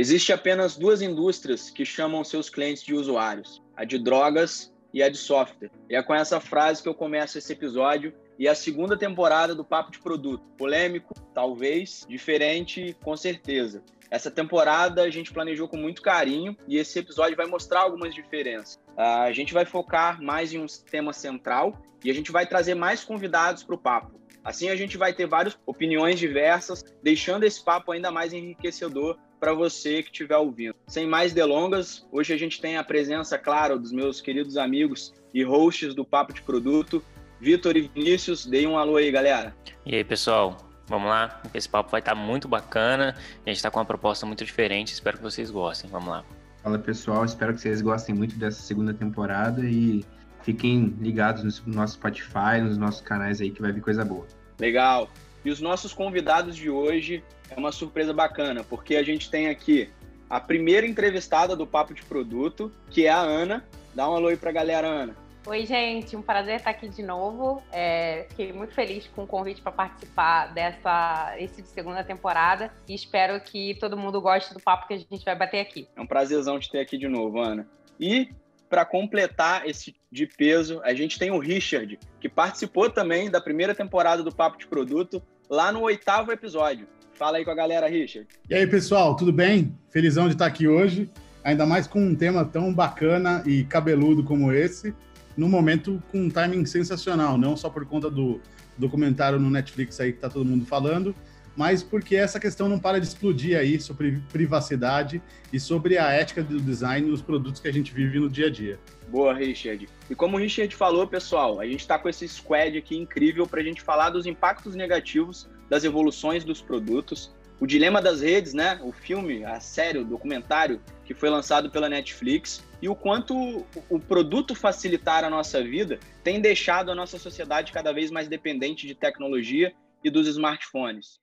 Existem apenas duas indústrias que chamam seus clientes de usuários: a de drogas e a de software. E é com essa frase que eu começo esse episódio e a segunda temporada do Papo de Produto. Polêmico, talvez, diferente, com certeza. Essa temporada a gente planejou com muito carinho e esse episódio vai mostrar algumas diferenças. A gente vai focar mais em um tema central e a gente vai trazer mais convidados para o papo. Assim a gente vai ter várias opiniões diversas, deixando esse papo ainda mais enriquecedor para você que estiver ouvindo. Sem mais delongas, hoje a gente tem a presença, claro, dos meus queridos amigos e hosts do Papo de Produto, Vitor e Vinícius. Deem um alô aí, galera. E aí, pessoal? Vamos lá, esse papo vai estar muito bacana. A gente está com uma proposta muito diferente, espero que vocês gostem. Vamos lá. Fala pessoal, espero que vocês gostem muito dessa segunda temporada e fiquem ligados no nosso Spotify, nos nossos canais aí que vai vir coisa boa. Legal. E os nossos convidados de hoje é uma surpresa bacana, porque a gente tem aqui a primeira entrevistada do Papo de Produto, que é a Ana. Dá um alô aí pra galera, Ana. Oi, gente, um prazer estar aqui de novo. É, fiquei muito feliz com o convite para participar dessa esse de segunda temporada e espero que todo mundo goste do papo que a gente vai bater aqui. É um prazerzão te ter aqui de novo, Ana. E para completar esse de peso, a gente tem o Richard, que participou também da primeira temporada do Papo de Produto, lá no oitavo episódio. Fala aí com a galera, Richard. E aí, pessoal, tudo bem? Felizão de estar aqui hoje, ainda mais com um tema tão bacana e cabeludo como esse, no momento com um timing sensacional, não só por conta do documentário no Netflix aí que tá todo mundo falando, mas porque essa questão não para de explodir aí sobre privacidade e sobre a ética do design nos produtos que a gente vive no dia a dia. Boa, Richard. E como o Richard falou, pessoal, a gente está com esse squad aqui incrível para a gente falar dos impactos negativos das evoluções dos produtos, o dilema das redes, né? O filme, a série, o documentário que foi lançado pela Netflix e o quanto o produto facilitar a nossa vida tem deixado a nossa sociedade cada vez mais dependente de tecnologia e dos smartphones.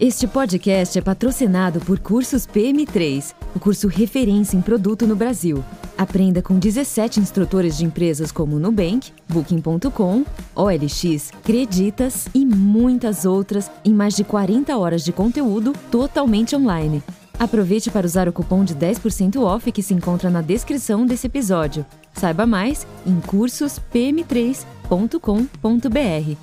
Este podcast é patrocinado por Cursos PM3, o curso referência em produto no Brasil. Aprenda com 17 instrutores de empresas como Nubank, Booking.com, OLX, Creditas e muitas outras em mais de 40 horas de conteúdo totalmente online. Aproveite para usar o cupom de 10% off que se encontra na descrição desse episódio. Saiba mais em cursospm3.com.br.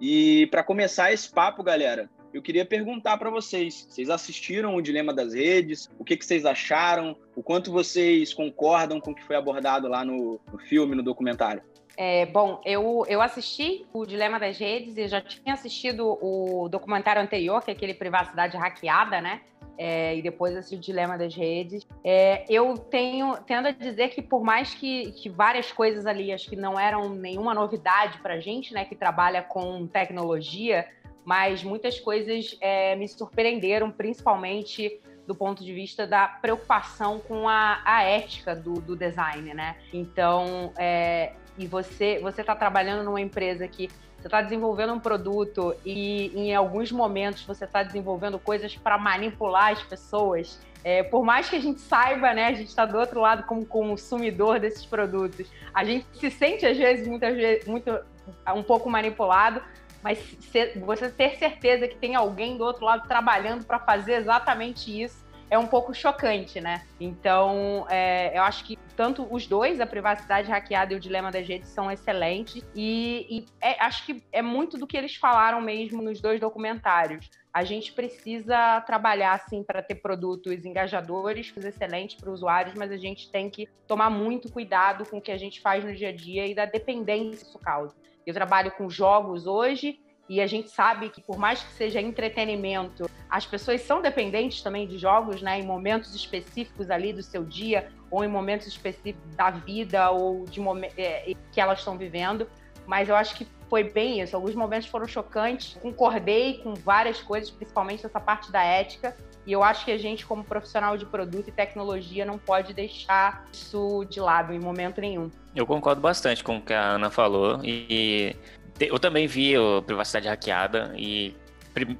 E para começar esse papo, galera, eu queria perguntar para vocês: vocês assistiram o Dilema das Redes? O que, que vocês acharam? O quanto vocês concordam com o que foi abordado lá no, no filme, no documentário? É, bom, eu, eu assisti o Dilema das Redes e já tinha assistido o documentário anterior, que é aquele Privacidade Hackeada, né? É, e depois esse Dilema das Redes. É, eu tenho tendo a dizer que por mais que, que várias coisas ali acho que não eram nenhuma novidade para gente, né, que trabalha com tecnologia, mas muitas coisas é, me surpreenderam, principalmente do ponto de vista da preocupação com a, a ética do, do design, né? Então, é, e você você está trabalhando numa empresa que você está desenvolvendo um produto e em alguns momentos você está desenvolvendo coisas para manipular as pessoas. É, por mais que a gente saiba, né, a gente está do outro lado como consumidor desses produtos, a gente se sente às vezes muitas vezes muito um pouco manipulado, mas você ter certeza que tem alguém do outro lado trabalhando para fazer exatamente isso é um pouco chocante, né? Então, é, eu acho que tanto os dois, a privacidade hackeada e o dilema das redes, são excelentes. E, e é, acho que é muito do que eles falaram mesmo nos dois documentários. A gente precisa trabalhar assim para ter produtos engajadores, excelentes para usuários, mas a gente tem que tomar muito cuidado com o que a gente faz no dia a dia e da dependência que isso causa. Eu trabalho com jogos hoje e a gente sabe que, por mais que seja entretenimento, as pessoas são dependentes também de jogos, né? Em momentos específicos ali do seu dia, ou em momentos específicos da vida, ou de é, que elas estão vivendo. Mas eu acho que foi bem isso. Alguns momentos foram chocantes. Concordei com várias coisas, principalmente essa parte da ética. E eu acho que a gente, como profissional de produto e tecnologia, não pode deixar isso de lado em momento nenhum. Eu concordo bastante com o que a Ana falou. E eu também vi o Privacidade Hackeada e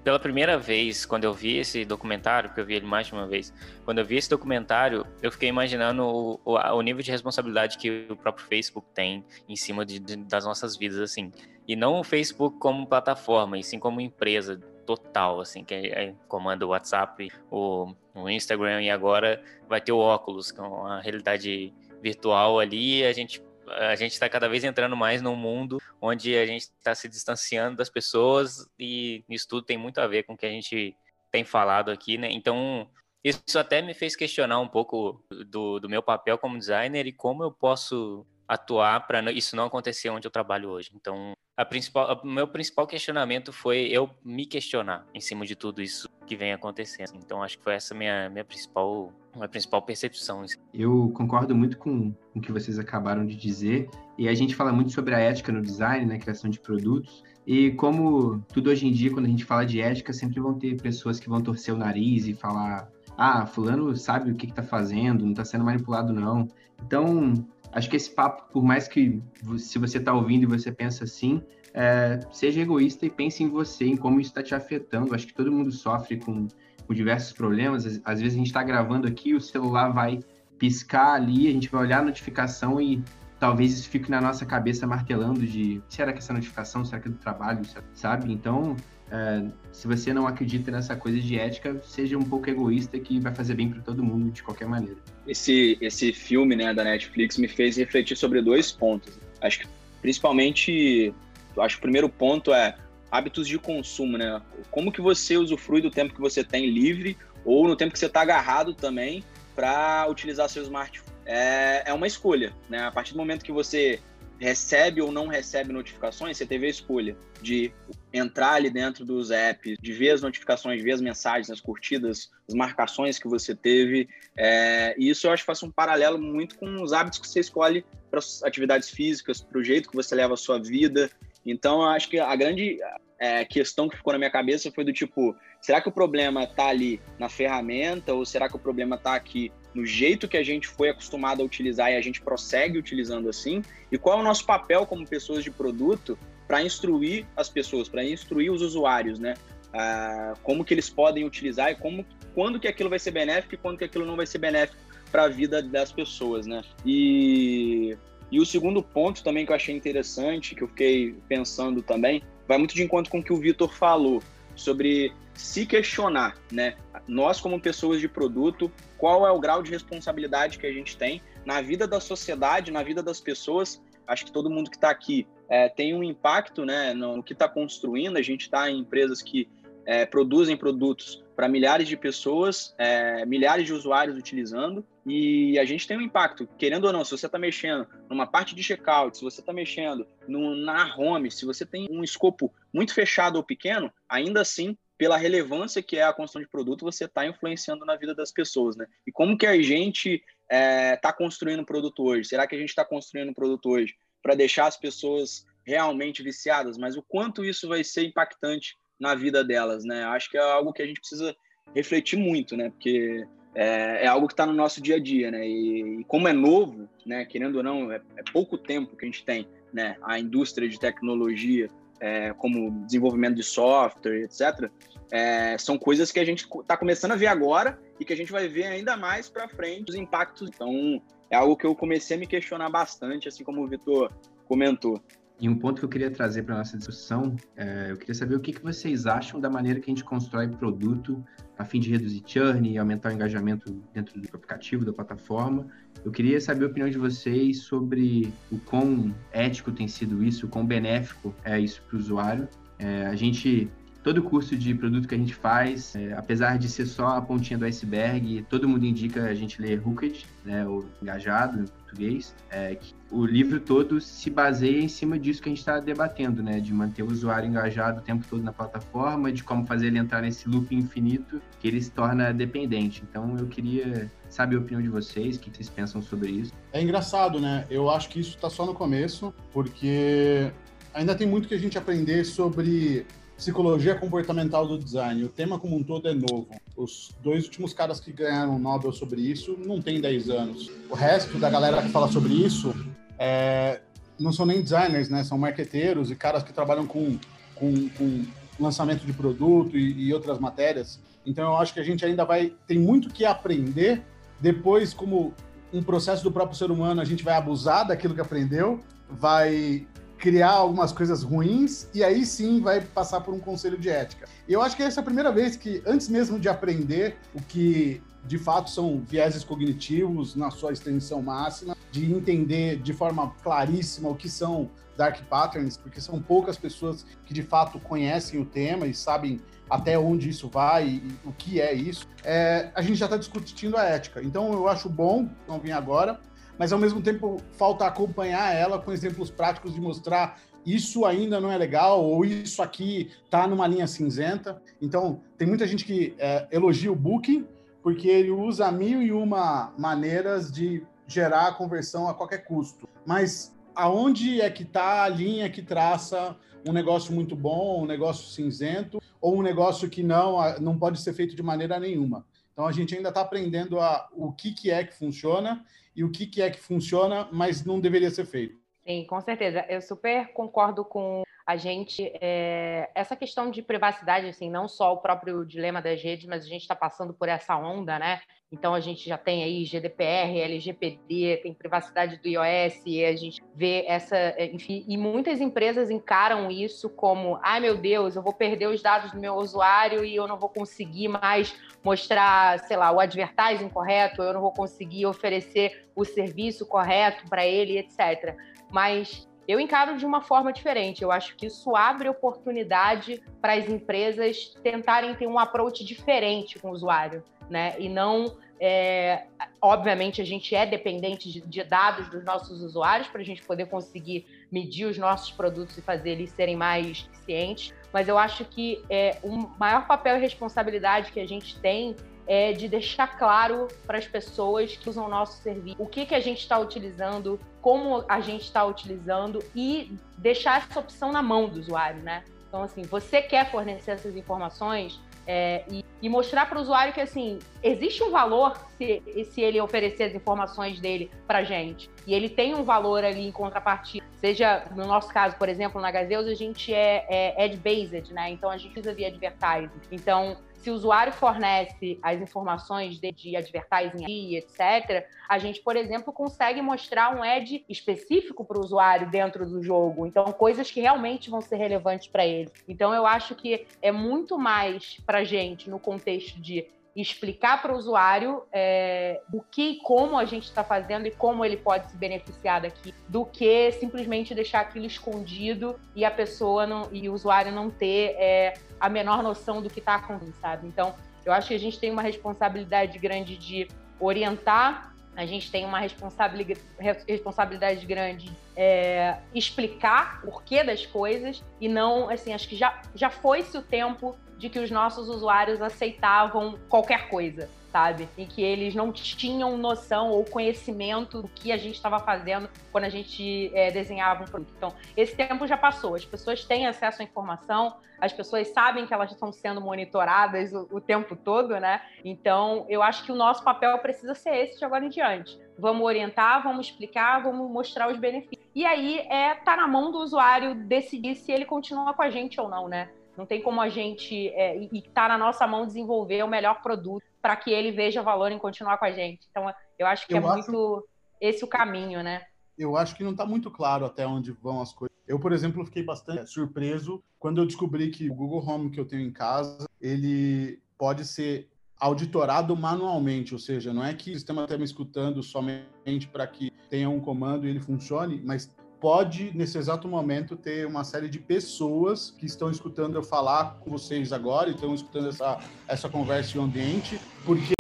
pela primeira vez, quando eu vi esse documentário, porque eu vi ele mais de uma vez, quando eu vi esse documentário, eu fiquei imaginando o, o, o nível de responsabilidade que o próprio Facebook tem em cima de, de, das nossas vidas, assim. E não o Facebook como plataforma, e sim como empresa total, assim, que é, é, comanda o WhatsApp, o, o Instagram, e agora vai ter o óculos, com a realidade virtual ali, a gente a gente está cada vez entrando mais num mundo onde a gente está se distanciando das pessoas e isso tudo tem muito a ver com o que a gente tem falado aqui, né? Então, isso até me fez questionar um pouco do, do meu papel como designer e como eu posso atuar para isso não acontecer onde eu trabalho hoje. Então, a principal, o meu principal questionamento foi eu me questionar em cima de tudo isso que vem acontecendo. Então, acho que foi essa minha minha principal minha principal percepção. Eu concordo muito com, com o que vocês acabaram de dizer. E a gente fala muito sobre a ética no design, na né, criação de produtos. E como tudo hoje em dia, quando a gente fala de ética, sempre vão ter pessoas que vão torcer o nariz e falar: ah, fulano sabe o que está fazendo, não está sendo manipulado, não. Então, acho que esse papo, por mais que se você está ouvindo e você pensa assim, é, seja egoísta e pense em você, em como isso está te afetando. Acho que todo mundo sofre com, com diversos problemas. Às, às, vezes a gente está gravando aqui, o celular vai piscar ali, a gente vai olhar a notificação e talvez isso fique na nossa cabeça martelando de será que essa notificação, será que é do trabalho, sabe? Então, é, se você não acredita nessa coisa de ética, seja um pouco egoísta que vai fazer bem para todo mundo de qualquer maneira. Esse, esse filme né, da Netflix me fez refletir sobre dois pontos. Acho que principalmente, acho que o primeiro ponto é hábitos de consumo, né? Como que você usufrui do tempo que você tem livre ou no tempo que você está agarrado também para utilizar seu smartphone. É, é uma escolha, né? A partir do momento que você recebe ou não recebe notificações, você teve a escolha de entrar ali dentro dos apps, de ver as notificações, ver as mensagens, as curtidas, as marcações que você teve. É, e isso eu acho que faz um paralelo muito com os hábitos que você escolhe para as atividades físicas, para o jeito que você leva a sua vida. Então, eu acho que a grande é, questão que ficou na minha cabeça foi do tipo, será que o problema está ali na ferramenta ou será que o problema está aqui no jeito que a gente foi acostumado a utilizar e a gente prossegue utilizando assim? E qual é o nosso papel como pessoas de produto para instruir as pessoas, para instruir os usuários, né? Ah, como que eles podem utilizar e como, quando que aquilo vai ser benéfico e quando que aquilo não vai ser benéfico para a vida das pessoas, né? E, e o segundo ponto também que eu achei interessante, que eu fiquei pensando também, vai muito de encontro com o que o Vitor falou sobre se questionar, né? Nós como pessoas de produto, qual é o grau de responsabilidade que a gente tem na vida da sociedade, na vida das pessoas. Acho que todo mundo que está aqui é, tem um impacto, né, no, que está construindo. A gente está em empresas que é, produzem produtos para milhares de pessoas, é, milhares de usuários utilizando, e a gente tem um impacto, querendo ou não, se você está mexendo numa parte de checkout, se você está mexendo no, na home, se você tem um escopo muito fechado ou pequeno, ainda assim, pela relevância que é a construção de produto, você está influenciando na vida das pessoas, né? E como que a gente está é, tá construindo um produto hoje? Será que a gente está construindo um produto hoje para deixar as pessoas realmente viciadas? Mas o quanto isso vai ser impactante na vida delas, né? Acho que é algo que a gente precisa refletir muito, né? Porque é, é algo que está no nosso dia a dia, né? E, e, como é novo, né? Querendo ou não, é, é, pouco tempo que a gente tem, né? A indústria de tecnologia, é, como desenvolvimento de software, etc. É, são coisas que a gente está começando a ver agora e que a gente vai ver ainda mais para frente os impactos. Então, é algo que eu comecei a me questionar bastante, assim como o Vitor comentou. E um ponto que eu queria trazer para nossa discussão, é, eu queria saber o que, que vocês acham da maneira que a gente constrói produto a fim de reduzir churn e aumentar o engajamento dentro do aplicativo, da plataforma. Eu queria saber a opinião de vocês sobre o quão ético tem sido isso, o quão benéfico é isso para o usuário. É, a gente todo curso de produto que a gente faz, é, apesar de ser só a pontinha do iceberg, todo mundo indica a gente ler Hooked, né, o engajado em português, é, que o livro todo se baseia em cima disso que a gente está debatendo, né, de manter o usuário engajado o tempo todo na plataforma, de como fazer ele entrar nesse loop infinito que ele se torna dependente. Então eu queria saber a opinião de vocês, o que vocês pensam sobre isso. É engraçado, né? Eu acho que isso está só no começo, porque ainda tem muito que a gente aprender sobre psicologia comportamental do design. O tema como um todo é novo. Os dois últimos caras que ganharam o Nobel sobre isso não têm 10 anos. O resto da galera que fala sobre isso é, não são nem designers, né? São marqueteiros e caras que trabalham com, com, com lançamento de produto e, e outras matérias. Então eu acho que a gente ainda vai tem muito que aprender. Depois, como um processo do próprio ser humano, a gente vai abusar daquilo que aprendeu, vai criar algumas coisas ruins e aí sim vai passar por um conselho de ética. E eu acho que essa é a primeira vez que, antes mesmo de aprender o que de fato são vieses cognitivos na sua extensão máxima, de entender de forma claríssima o que são dark patterns, porque são poucas pessoas que de fato conhecem o tema e sabem até onde isso vai e, o que é isso. É, a gente já está discutindo a ética. Então eu acho bom não vir agora, mas ao mesmo tempo falta acompanhar ela com exemplos práticos de mostrar isso ainda não é legal ou isso aqui está numa linha cinzenta. Então tem muita gente que é, elogia o Booking porque ele usa mil e uma maneiras de gerar a conversão a qualquer custo. Mas aonde é que está a linha que traça um negócio muito bom, um negócio cinzento, ou um negócio que não, não pode ser feito de maneira nenhuma? Então a gente ainda está aprendendo a, o que, que é que funciona e o que, que é que funciona, mas não deveria ser feito. Sim, com certeza. Eu super concordo com a gente. É, essa questão de privacidade, assim, não só o próprio dilema das redes, mas a gente está passando por essa onda, né? Então a gente já tem aí GDPR, LGPD, tem privacidade do iOS, e a gente vê essa, enfim, e muitas empresas encaram isso como, ai meu Deus, eu vou perder os dados do meu usuário e eu não vou conseguir mais mostrar, sei lá, o advertising correto, eu não vou conseguir oferecer o serviço correto para ele, etc. Mas eu encaro de uma forma diferente. Eu acho que isso abre oportunidade para as empresas tentarem ter um approach diferente com o usuário, né? E não é, obviamente, a gente é dependente de, de dados dos nossos usuários para a gente poder conseguir medir os nossos produtos e fazer eles serem mais eficientes. Mas eu acho que é, o maior papel e responsabilidade que a gente tem é de deixar claro para as pessoas que usam o nosso serviço o que, que a gente está utilizando, como a gente está utilizando e deixar essa opção na mão do usuário, né? Então, assim, você quer fornecer essas informações, é, e, e, mostrar para o usuário que assim existe um valor se, se ele oferecer as informações dele para gente. E ele tem um valor ali em contrapartida. Seja no nosso caso por exemplo na Gazeus a gente é, é ad based né? Então a gente usa via advertising. Então se o usuário fornece as informações de, de advertising, etc., a gente, por exemplo, consegue mostrar um ad específico para o usuário dentro do jogo. Então, coisas que realmente vão ser relevantes para ele. Então, eu acho que é muito mais para a gente no contexto de explicar para o usuário é, o que e como a gente está fazendo e como ele pode se beneficiar daqui, do que simplesmente deixar aquilo escondido e a pessoa não, e o usuário não ter é, a menor noção do que está acontecendo? Então, eu acho que a gente tem uma responsabilidade grande de orientar a gente tem uma responsabilidade, responsabilidade grande é, explicar o porquê das coisas e não, assim, acho que já, já foi-se o tempo de que os nossos usuários aceitavam qualquer coisa, sabe? E que eles não tinham noção ou conhecimento do que a gente estava fazendo quando a gente é, desenhava um produto. Então, esse tempo já passou. As pessoas têm acesso à informação, as pessoas sabem que elas estão sendo monitoradas o, o tempo todo, né? Então, eu acho que o nosso papel precisa ser esse de agora em diante. Vamos orientar, vamos explicar, vamos mostrar os benefícios. E aí é tá na mão do usuário decidir se ele continua com a gente ou não, né? Não tem como a gente, é, e está na nossa mão desenvolver o melhor produto para que ele veja valor em continuar com a gente. Então, eu acho que eu é acho... muito esse o caminho, né? Eu acho que não está muito claro até onde vão as coisas. Eu, por exemplo, fiquei bastante surpreso quando eu descobri que o Google Home que eu tenho em casa, ele pode ser auditorado manualmente, ou seja, não é que o sistema está me escutando somente para que tenha um comando e ele funcione, mas pode, nesse exato momento, ter uma série de pessoas que estão escutando eu falar com vocês agora, estão escutando essa, essa conversa em ambiente, porque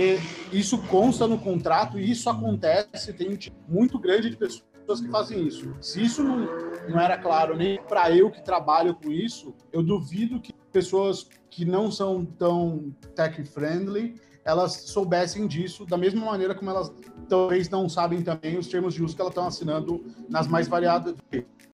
isso consta no contrato e isso acontece, tem um time muito grande de pessoas que fazem isso. Se isso não, não era claro nem para eu que trabalho com isso, eu duvido que pessoas que não são tão tech-friendly elas soubessem disso da mesma maneira como elas talvez não sabem também os termos de uso que elas estão assinando nas mais variadas.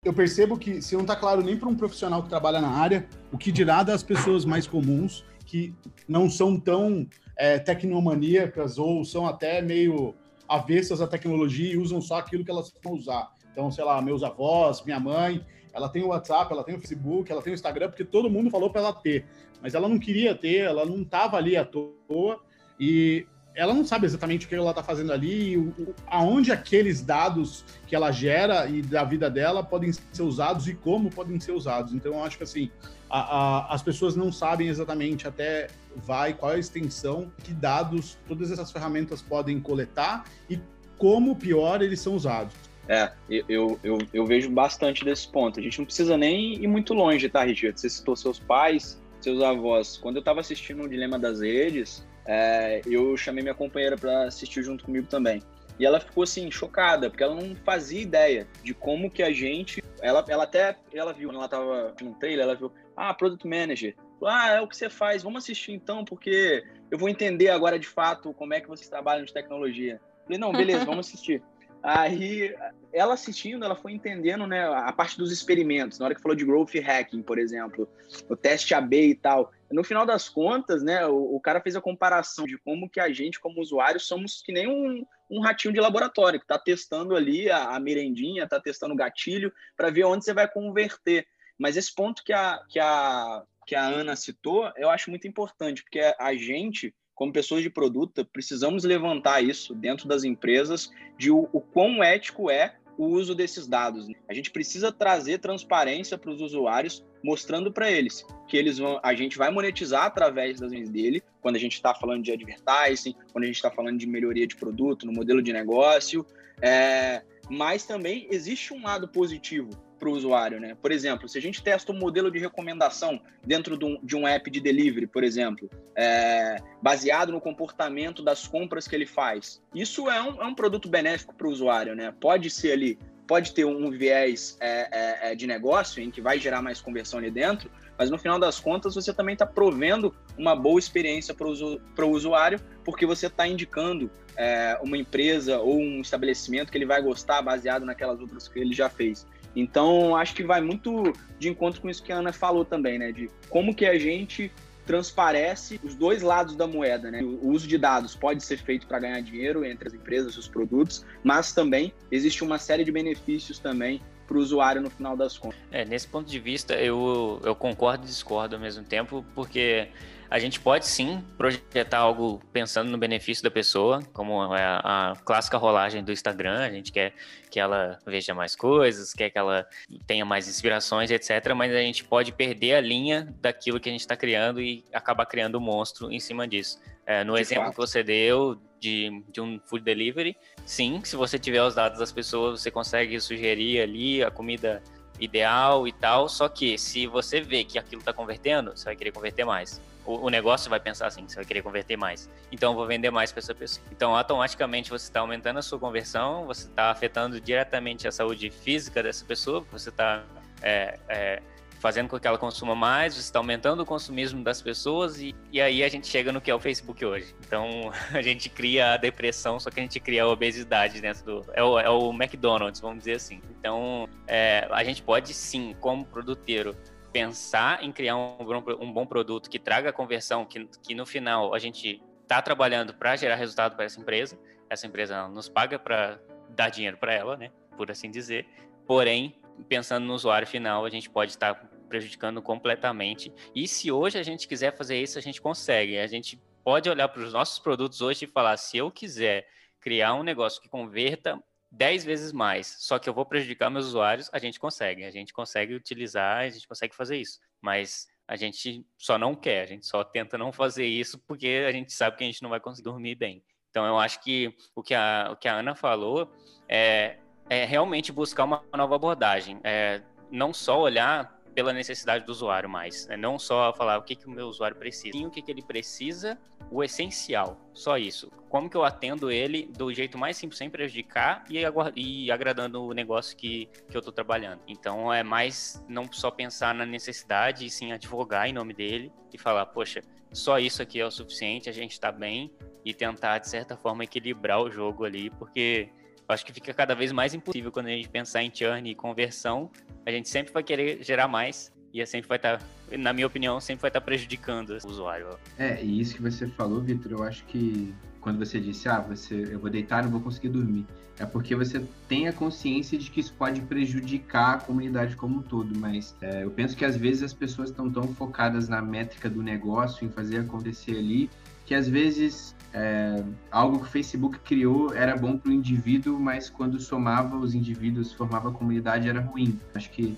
Eu percebo que se não está claro nem para um profissional que trabalha na área, o que dirá das pessoas mais comuns que não são tão é, tecnomaníacas ou são até meio avessas à tecnologia e usam só aquilo que elas vão usar. Então, sei lá, meus avós, minha mãe, ela tem o WhatsApp, ela tem o Facebook, ela tem o Instagram, porque todo mundo falou para ela ter. Mas ela não queria ter, ela não estava ali à toa. E ela não sabe exatamente o que ela está fazendo ali, o, aonde aqueles dados que ela gera e da vida dela podem ser usados e como podem ser usados. Então, eu acho que assim, a, a, as pessoas não sabem exatamente até vai qual é a extensão, que dados todas essas ferramentas podem coletar e como, pior, eles são usados. É, eu, eu, eu vejo bastante desse ponto. A gente não precisa nem ir muito longe, tá, Richard? Você citou seus pais, seus avós. Quando eu estava assistindo o Dilema das Redes, é, eu chamei minha companheira para assistir junto comigo também. E ela ficou assim chocada, porque ela não fazia ideia de como que a gente, ela, ela até ela viu, quando ela tava no trailer, ela viu, ah, product manager. Ah, é o que você faz, vamos assistir então, porque eu vou entender agora de fato como é que vocês trabalham de tecnologia. falei, não, beleza, vamos assistir. Aí, ela assistindo, ela foi entendendo né, a parte dos experimentos. Na hora que falou de growth hacking, por exemplo, o teste AB e tal. No final das contas, né, o, o cara fez a comparação de como que a gente, como usuário, somos que nem um, um ratinho de laboratório, que está testando ali a, a merendinha, está testando o gatilho, para ver onde você vai converter. Mas esse ponto que a, que, a, que a Ana citou, eu acho muito importante, porque a gente como pessoas de produto, precisamos levantar isso dentro das empresas de o, o quão ético é o uso desses dados. Né? A gente precisa trazer transparência para os usuários, mostrando para eles que eles vão, a gente vai monetizar através das vendas dele, quando a gente está falando de advertising, quando a gente está falando de melhoria de produto, no modelo de negócio. É, mas também existe um lado positivo para o usuário, né? Por exemplo, se a gente testa um modelo de recomendação dentro de um, de um app de delivery, por exemplo, é, baseado no comportamento das compras que ele faz, isso é um, é um produto benéfico para o usuário, né? Pode ser ali, pode ter um viés é, é, é, de negócio em que vai gerar mais conversão ali dentro, mas no final das contas você também está provendo uma boa experiência para o usuário, porque você está indicando é, uma empresa ou um estabelecimento que ele vai gostar baseado naquelas outras que ele já fez. Então, acho que vai muito de encontro com isso que a Ana falou também, né? De como que a gente transparece os dois lados da moeda, né? O uso de dados pode ser feito para ganhar dinheiro entre as empresas os produtos, mas também existe uma série de benefícios também para o usuário no final das contas. É, nesse ponto de vista, eu, eu concordo e discordo ao mesmo tempo, porque a gente pode sim projetar algo pensando no benefício da pessoa, como é a, a clássica rolagem do Instagram. A gente quer que ela veja mais coisas, quer que ela tenha mais inspirações, etc. Mas a gente pode perder a linha daquilo que a gente está criando e acabar criando um monstro em cima disso. É, no de exemplo fato. que você deu de, de um food delivery, sim, se você tiver os dados das pessoas, você consegue sugerir ali a comida ideal e tal. Só que se você vê que aquilo está convertendo, você vai querer converter mais o, o, negócio vai pensar assim, você vai querer converter mais. Então, eu vou vender mais para essa pessoa. Então, automaticamente, você está aumentando a sua conversão, você está afetando diretamente a saúde física dessa pessoa, você está é, é, fazendo com que ela consuma mais, você está aumentando o consumismo das pessoas e, e aí a gente chega no que é o Facebook hoje. Então, a gente cria a depressão, só que a gente cria a obesidade dentro do... É o, é o McDonald's, vamos dizer assim. Então, é, a gente pode sim, como produteiro, pensar em criar um, um bom produto que traga conversão, que, que no final a gente está trabalhando para gerar resultado para essa empresa, essa empresa nos paga para dar dinheiro para ela, né, por assim dizer. Porém, pensando no usuário final, a gente pode estar tá prejudicando completamente. E se hoje a gente quiser fazer isso, a gente consegue. A gente pode olhar para os nossos produtos hoje e falar: se eu quiser criar um negócio que converta 10 vezes mais, só que eu vou prejudicar meus usuários, a gente consegue. A gente consegue utilizar, a gente consegue fazer isso. Mas a gente só não quer, a gente só tenta não fazer isso porque a gente sabe que a gente não vai conseguir dormir bem. Então eu acho que o que a, o que a Ana falou é, é realmente buscar uma nova abordagem. É, não só olhar pela necessidade do usuário mais. Né? Não só falar o que, que o meu usuário precisa, sim o que, que ele precisa, o essencial. Só isso. Como que eu atendo ele do jeito mais simples, sem prejudicar e, e agradando o negócio que, que eu estou trabalhando. Então é mais não só pensar na necessidade, e sim advogar em nome dele e falar, poxa, só isso aqui é o suficiente, a gente está bem e tentar, de certa forma, equilibrar o jogo ali, porque acho que fica cada vez mais impossível quando a gente pensar em churn e conversão. A gente sempre vai querer gerar mais e é sempre vai estar, tá, na minha opinião, sempre vai estar tá prejudicando o usuário. É, e isso que você falou, Vitor, eu acho que quando você disse, ah, você, eu vou deitar, não vou conseguir dormir. É porque você tem a consciência de que isso pode prejudicar a comunidade como um todo. Mas é, eu penso que às vezes as pessoas estão tão focadas na métrica do negócio, em fazer acontecer ali, que às vezes é, algo que o Facebook criou era bom para o indivíduo, mas quando somava os indivíduos, formava a comunidade, era ruim. Acho que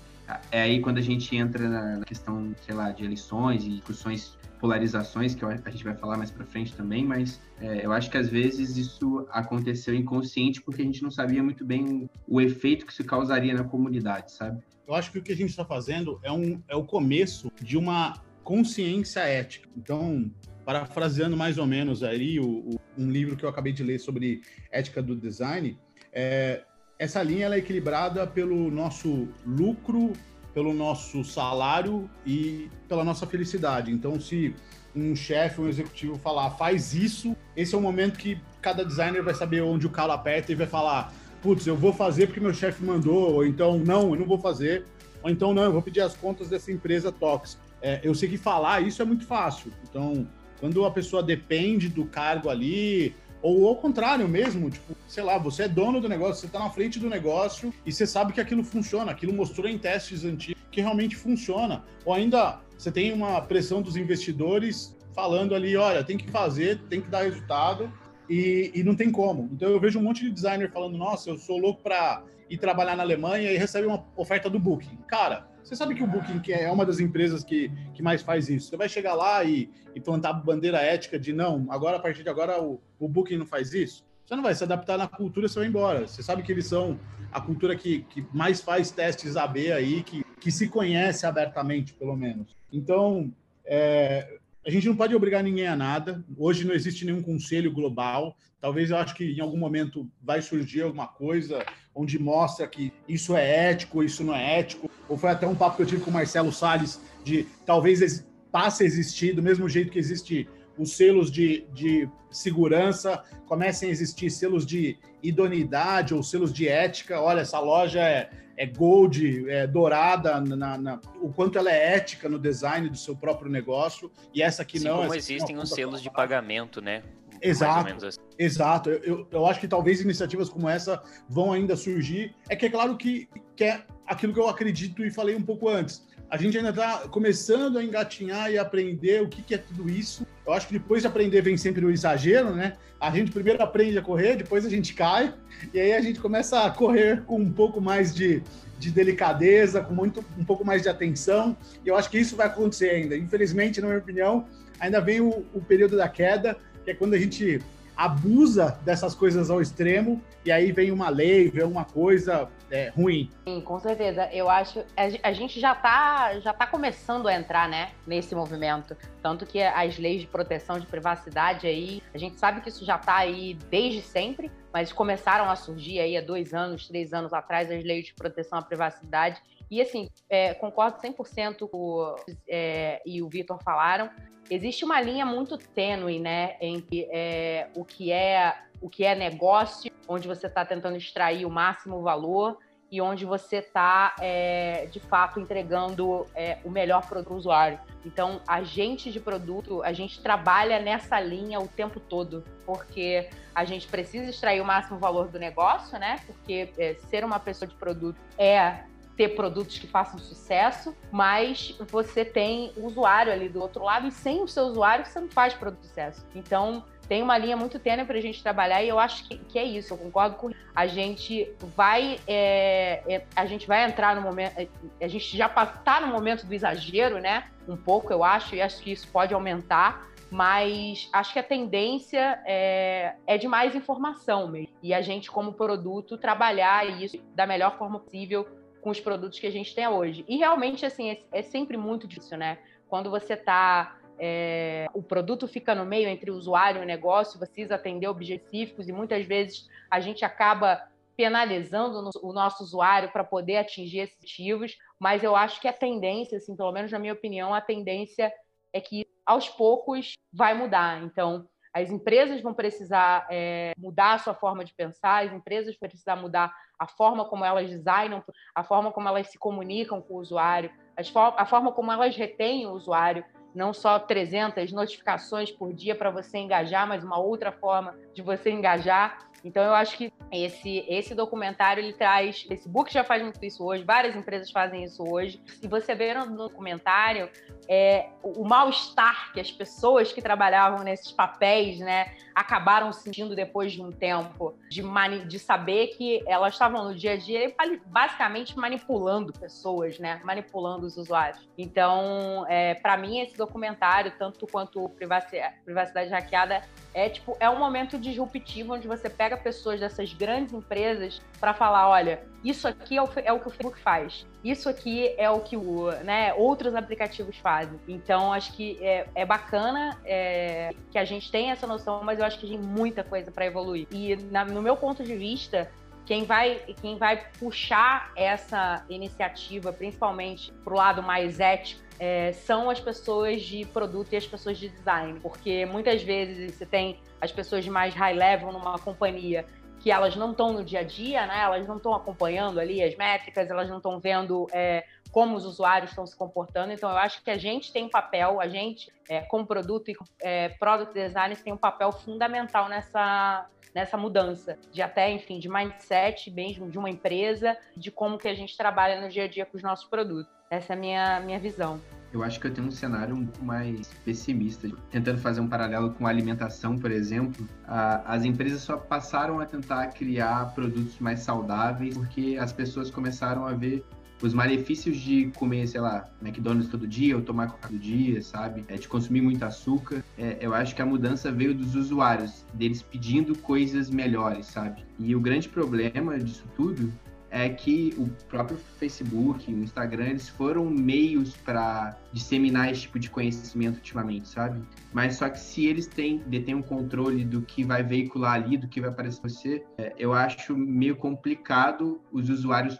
é aí quando a gente entra na questão, sei lá, de eleições e discussões polarizações, que a gente vai falar mais para frente também, mas é, eu acho que às vezes isso aconteceu inconsciente porque a gente não sabia muito bem o efeito que isso causaria na comunidade, sabe? Eu acho que o que a gente está fazendo é, um, é o começo de uma consciência ética. Então, parafraseando mais ou menos aí o, o, um livro que eu acabei de ler sobre ética do design, é, essa linha é equilibrada pelo nosso lucro pelo nosso salário e pela nossa felicidade. Então, se um chefe, um executivo falar, faz isso, esse é o momento que cada designer vai saber onde o calo aperta e vai falar, putz, eu vou fazer porque meu chefe mandou, ou então, não, eu não vou fazer, ou então, não, eu vou pedir as contas dessa empresa tóxica. É, eu sei que falar isso é muito fácil. Então, quando a pessoa depende do cargo ali, ou ao contrário mesmo, tipo, sei lá, você é dono do negócio, você está na frente do negócio e você sabe que aquilo funciona, aquilo mostrou em testes antigos que realmente funciona. Ou ainda você tem uma pressão dos investidores falando ali, olha, tem que fazer, tem que dar resultado e, e não tem como. Então eu vejo um monte de designer falando, nossa, eu sou louco para ir trabalhar na Alemanha e recebe uma oferta do Booking. Cara, você sabe que o Booking que é uma das empresas que, que mais faz isso. Você vai chegar lá e, e plantar bandeira ética de não, agora a partir de agora o, o Booking não faz isso. Você não vai se adaptar na cultura, você vai embora. Você sabe que eles são a cultura que, que mais faz testes AB aí, que, que se conhece abertamente, pelo menos. Então, é, a gente não pode obrigar ninguém a nada. Hoje não existe nenhum conselho global. Talvez eu acho que em algum momento vai surgir alguma coisa onde mostra que isso é ético, isso não é ético. Ou foi até um papo que eu tive com o Marcelo Salles de talvez passe a existir do mesmo jeito que existe os selos de, de segurança, comecem a existir selos de idoneidade ou selos de ética. Olha, essa loja é, é gold, é dourada, na, na, o quanto ela é ética no design do seu próprio negócio, e essa aqui Sim, não. Como existem os selos de pagamento, né? Exato, assim. exato. Eu, eu, eu, acho que talvez iniciativas como essa vão ainda surgir. É que é claro que, que é aquilo que eu acredito e falei um pouco antes. A gente ainda está começando a engatinhar e aprender o que, que é tudo isso. Eu acho que depois de aprender vem sempre o exagero, né? A gente primeiro aprende a correr, depois a gente cai, e aí a gente começa a correr com um pouco mais de, de delicadeza, com muito, um pouco mais de atenção. E eu acho que isso vai acontecer ainda. Infelizmente, na minha opinião, ainda vem o, o período da queda, que é quando a gente abusa dessas coisas ao extremo e aí vem uma lei, vem uma coisa é, ruim. Sim, com certeza. Eu acho a gente já está já tá começando a entrar, né, nesse movimento. Tanto que as leis de proteção de privacidade aí, a gente sabe que isso já está aí desde sempre, mas começaram a surgir aí há dois anos, três anos atrás as leis de proteção à privacidade. E assim, é, concordo 100% com o é, e o Vitor falaram existe uma linha muito tênue, né, entre é, o que é o que é negócio, onde você está tentando extrair o máximo valor e onde você está, é, de fato, entregando é, o melhor para o usuário. Então, a gente de produto, a gente trabalha nessa linha o tempo todo, porque a gente precisa extrair o máximo valor do negócio, né? Porque é, ser uma pessoa de produto é ter produtos que façam sucesso, mas você tem o usuário ali do outro lado e sem o seu usuário você não faz produto de sucesso. Então, tem uma linha muito tênue para a gente trabalhar e eu acho que, que, é isso, eu concordo com a gente vai é, é, a gente vai entrar no momento a gente já está no momento do exagero, né? Um pouco, eu acho, e acho que isso pode aumentar, mas acho que a tendência é, é de mais informação mesmo. E a gente, como produto, trabalhar isso da melhor forma possível com os produtos que a gente tem hoje. E realmente, assim, é, é sempre muito difícil, né? Quando você está é, o produto fica no meio entre o usuário e o negócio, você precisa atender objetivos e muitas vezes a gente acaba penalizando o nosso usuário para poder atingir esses objetivos, mas eu acho que a tendência, assim, pelo menos na minha opinião, a tendência é que aos poucos vai mudar. Então, as empresas vão precisar é, mudar a sua forma de pensar, as empresas vão precisar mudar a forma como elas designam, a forma como elas se comunicam com o usuário, a forma como elas retêm o usuário. não só 300 notificações por dia para você engajar, mas uma outra forma de você engajar. Então eu acho que esse esse documentário ele traz, Facebook já faz muito isso hoje, várias empresas fazem isso hoje. E você vê no documentário é, o mal-estar que as pessoas que trabalhavam nesses papéis, né, acabaram sentindo depois de um tempo, de, mani de saber que elas estavam no dia a dia basicamente manipulando pessoas, né, manipulando os usuários. Então, é, para mim, esse documentário, tanto quanto privacidade, privacidade hackeada, é tipo é um momento disruptivo onde você pega pessoas dessas grandes empresas para falar, olha, isso aqui é o, é o, que o Facebook faz, isso aqui é o que o, né, outros aplicativos fazem. Então acho que é, é bacana é, que a gente tenha essa noção, mas eu acho que tem muita coisa para evoluir. E na, no meu ponto de vista quem vai, quem vai puxar essa iniciativa, principalmente para o lado mais ético, é, são as pessoas de produto e as pessoas de design, porque muitas vezes você tem as pessoas de mais high level numa companhia que elas não estão no dia a dia, né? Elas não estão acompanhando ali as métricas, elas não estão vendo é, como os usuários estão se comportando. Então, eu acho que a gente tem um papel, a gente, é, como produto e é, product designers, tem um papel fundamental nessa, nessa mudança de até, enfim, de mindset mesmo de uma empresa, de como que a gente trabalha no dia a dia com os nossos produtos. Essa é a minha, minha visão. Eu acho que eu tenho um cenário um pouco mais pessimista. Tentando fazer um paralelo com a alimentação, por exemplo, a, as empresas só passaram a tentar criar produtos mais saudáveis porque as pessoas começaram a ver os malefícios de comer, sei lá, McDonald's todo dia ou tomar Coca todo dia, sabe? É, de consumir muito açúcar. É, eu acho que a mudança veio dos usuários, deles pedindo coisas melhores, sabe? E o grande problema disso tudo é que o próprio Facebook, o Instagram, eles foram meios para disseminar esse tipo de conhecimento ultimamente, sabe? Mas só que se eles têm, detêm um controle do que vai veicular ali, do que vai aparecer você, é, eu acho meio complicado os usuários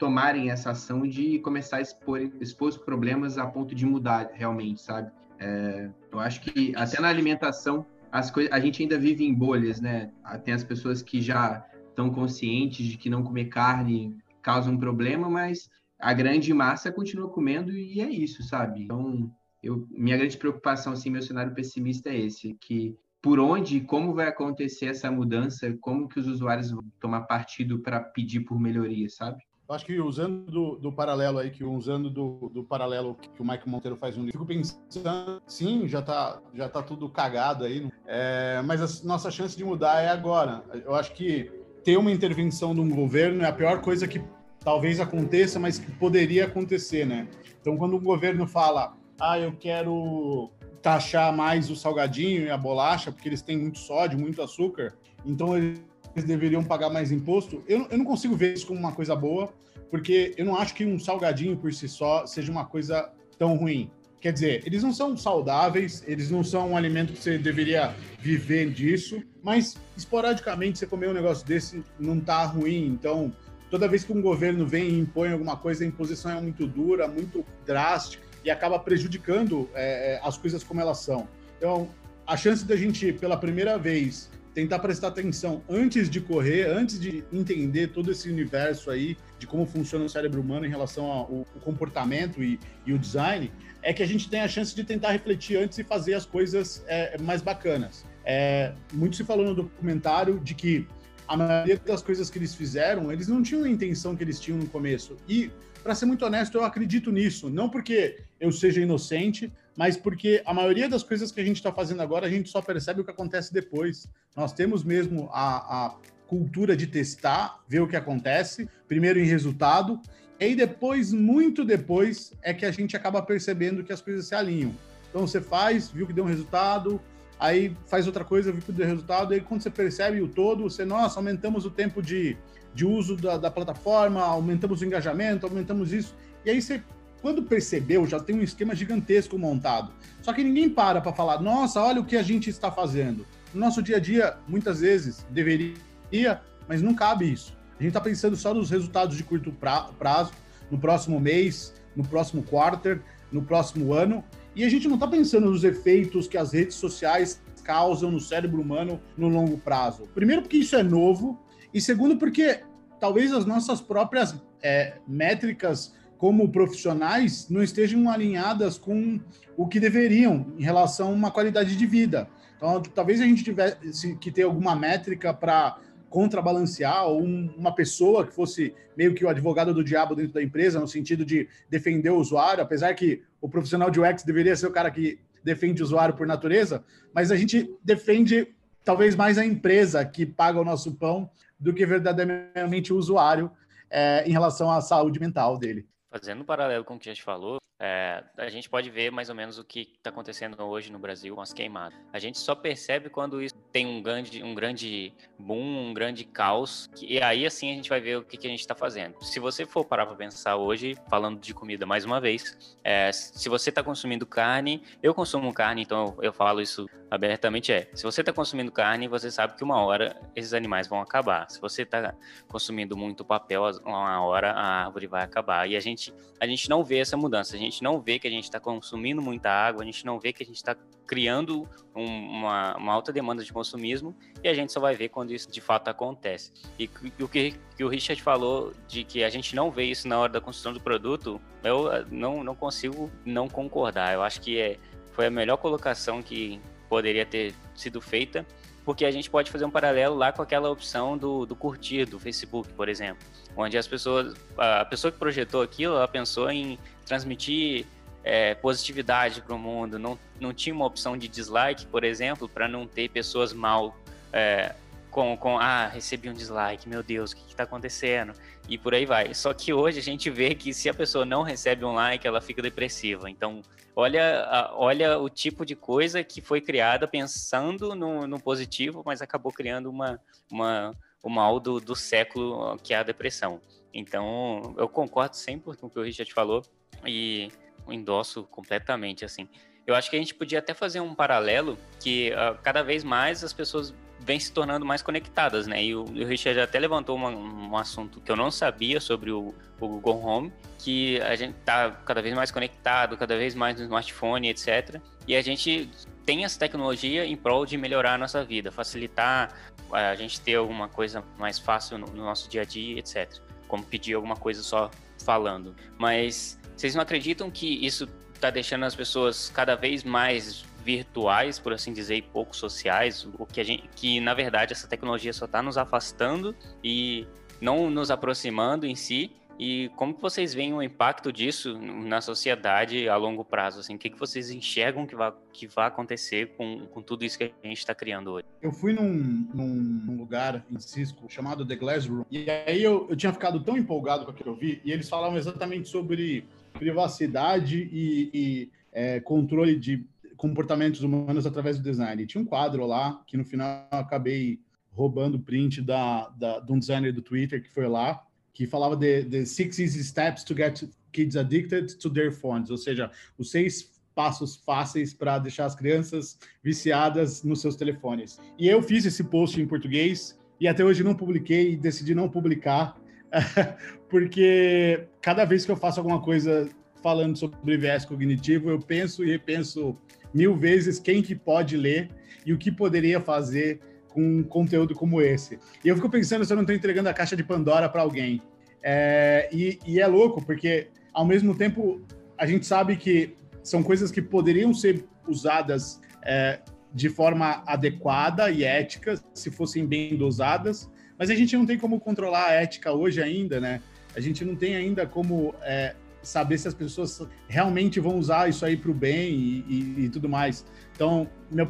tomarem essa ação de começar a expor, expor os problemas a ponto de mudar realmente, sabe? É, eu acho que até na alimentação as coisas, a gente ainda vive em bolhas, né? Tem as pessoas que já estão conscientes de que não comer carne causa um problema, mas a grande massa continua comendo e é isso, sabe? Então, eu, minha grande preocupação, assim, meu cenário pessimista é esse, que por onde e como vai acontecer essa mudança, como que os usuários vão tomar partido para pedir por melhoria, sabe? Acho que usando do, do, paralelo aí, que usando do, do paralelo que o Mike Monteiro faz no livro, fico pensando, sim, já tá, já tá tudo cagado aí, é, mas a nossa chance de mudar é agora. Eu acho que ter uma intervenção de um governo é a pior coisa que talvez aconteça, mas que poderia acontecer, né? Então, quando um governo fala, ah, eu quero taxar mais o salgadinho e a bolacha, porque eles têm muito sódio, muito açúcar, então eles eles deveriam pagar mais imposto. Eu, eu não consigo ver isso como uma coisa boa, porque eu não acho que um salgadinho por si só seja uma coisa tão ruim. Quer dizer, eles não são saudáveis, eles não são um alimento que você deveria viver disso, mas esporadicamente você comer um negócio desse não tá ruim. Então, toda vez que um governo vem e impõe alguma coisa, a imposição é muito dura, muito drástica e acaba prejudicando é, é as coisas como elas são. Então, a chance da gente, pela primeira vez, tentar prestar atenção antes de correr, antes de entender todo esse universo aí de como funciona o cérebro humano em relação ao, comportamento e, e, o design, é que a gente tem a chance de tentar refletir antes e fazer as coisas é, mais bacanas. É, muito se falou no documentário de que a maioria das coisas que eles fizeram, eles não tinham a intenção que eles tinham no começo. E, para ser muito honesto, eu acredito nisso. Não porque eu seja inocente, mas porque a maioria das coisas que a gente está fazendo agora, a gente só percebe o que acontece depois. Nós temos mesmo a, a cultura de testar, ver o que acontece, primeiro em resultado, e depois, muito depois, é que a gente acaba percebendo que as coisas se alinham. Então você faz, viu que deu um resultado, aí faz outra coisa, viu que deu resultado, e aí quando você percebe o todo, você, nossa, aumentamos o tempo de, de uso da, da plataforma, aumentamos o engajamento, aumentamos isso, e aí você quando percebeu, já tem um esquema gigantesco montado. Só que ninguém para para falar, nossa, olha o que a gente está fazendo. No nosso dia a dia, muitas vezes, deveria, mas não cabe isso. A gente está pensando só nos resultados de curto prazo, no próximo mês, no próximo quarter, no próximo ano, e a gente não está pensando nos efeitos que as redes sociais causam no cérebro humano no longo prazo. Primeiro, porque isso é novo, e segundo, porque talvez as nossas próprias é, métricas como profissionais, não estejam alinhadas com o que deveriam em relação a uma qualidade de vida. Então, talvez a gente tivesse que ter alguma métrica para contrabalancear ou um, uma pessoa que fosse meio que o advogado do diabo dentro da empresa, no sentido de defender o usuário, apesar que o profissional de UX deveria ser o cara que defende o usuário por natureza, mas a gente defende talvez mais a empresa que paga o nosso pão do que verdadeiramente o usuário é, em relação à saúde mental dele. Fazendo um paralelo com o que a gente falou, é, a gente pode ver mais ou menos o que está acontecendo hoje no Brasil com as queimadas. A gente só percebe quando isso tem um grande, um grande boom, um grande caos, e aí assim a gente vai ver o que, que a gente está fazendo. Se você for parar para pensar hoje, falando de comida mais uma vez, é, se você está consumindo carne, eu consumo carne, então eu, eu falo isso abertamente, é, se você está consumindo carne, você sabe que uma hora esses animais vão acabar. Se você está consumindo muito papel, uma hora a árvore vai acabar. E a gente, a gente não vê essa mudança, a gente gente não vê que a gente está consumindo muita água, a gente não vê que a gente está criando um, uma, uma, alta demanda de consumismo e a gente só vai ver quando isso de fato acontece. E, o que, que, o Richard falou de que a gente não vê isso na hora da construção do produto, eu eh, não, não consigo não concordar. Eu acho que é, foi a melhor colocação que poderia ter sido feita porque a gente pode fazer um paralelo lá com aquela opção do, do curtir do Facebook, por exemplo, onde as pessoas, a pessoa que projetou aquilo, ela pensou em transmitir é, positividade para o mundo, não, não tinha uma opção de dislike, por exemplo, para não ter pessoas mal é, com, com, ah, recebi um dislike, meu Deus, o que está acontecendo? E por aí vai. Só que hoje a gente vê que se a pessoa não recebe um like, ela fica depressiva. Então, olha, olha o tipo de coisa que foi criada pensando no, no positivo, mas acabou criando uma, uma, o mal do, do século, que é a depressão. Então, eu concordo sempre com o que o Richard falou e endosso completamente, assim. Eu acho que a gente podia até fazer um paralelo que uh, cada vez mais as pessoas vêm se tornando mais conectadas, né? E o, o Richard até levantou uma, um assunto que eu não sabia sobre o, o, Google Home, que a gente tá cada vez mais conectado, cada vez mais no smartphone, etc. E a gente tem essa tecnologia em prol de melhorar a nossa vida, facilitar a gente ter alguma coisa mais fácil no, no nosso dia a dia, etc. Como pedir alguma coisa só falando. Mas vocês não acreditam que isso está deixando as pessoas cada vez mais virtuais, por assim dizer, e pouco sociais, o que a gente, que na verdade essa tecnologia só está nos afastando e não nos aproximando em si. E como que vocês veem o impacto disso na sociedade a longo prazo? Assim, o que, que vocês enxergam que vai, que vai acontecer com, com tudo isso que a gente está criando hoje? Eu fui num, num, lugar em Cisco chamado The Glass Room, e aí eu, eu tinha ficado tão empolgado com aquilo que eu vi, e eles falavam exatamente sobre privacidade e, e é, controle de comportamentos humanos através do design. E tinha um quadro lá que no final eu acabei roubando o print da, da, de um designer do Twitter que foi lá, que falava de, de Six Easy Steps to Get Kids Addicted to Their Phones, ou seja, os seis passos fáceis para deixar as crianças viciadas nos seus telefones. E eu fiz esse post em português e até hoje não publiquei e decidi não publicar porque cada vez que eu faço alguma coisa falando sobre viés cognitivo, eu penso e repenso mil vezes quem que pode ler e o que poderia fazer com um conteúdo como esse. E eu fico pensando se eu não estou entregando a caixa de Pandora para alguém. É, e, e, é louco, porque ao mesmo tempo a gente sabe que são coisas que poderiam ser usadas é, de forma adequada e ética, se fossem bem dosadas, mas a gente não tem como controlar a ética hoje ainda, né? A gente não tem ainda como é, saber se as pessoas realmente vão usar isso aí para o bem e, e, e, tudo mais. Então, minha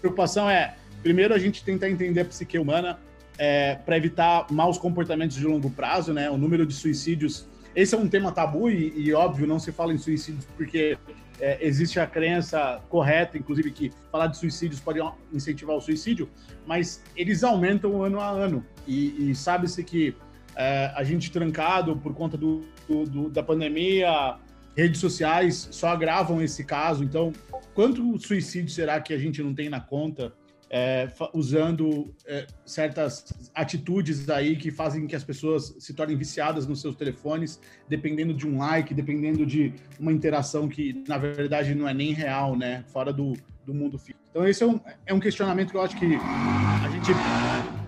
preocupação é, primeiro, a gente tentar entender a psique humana é, para evitar maus comportamentos de longo prazo, né? O número de suicídios. Esse é um tema tabu e, e óbvio, não se fala em suicídios porque é, existe a crença correta, inclusive, que falar de suicídios pode incentivar o suicídio, mas eles aumentam ano a ano. E, e sabe-se que é, a gente trancado por conta do, do, da pandemia, redes sociais só agravam esse caso. Então, quanto suicídio será que a gente não tem na conta é, usando é, certas atitudes aí que fazem que as pessoas se tornem viciadas nos seus telefones, dependendo de um like, dependendo de uma interação que, na verdade, não é nem real, né? Fora do, do mundo físico. Então, esse é um, é um questionamento que eu acho que a gente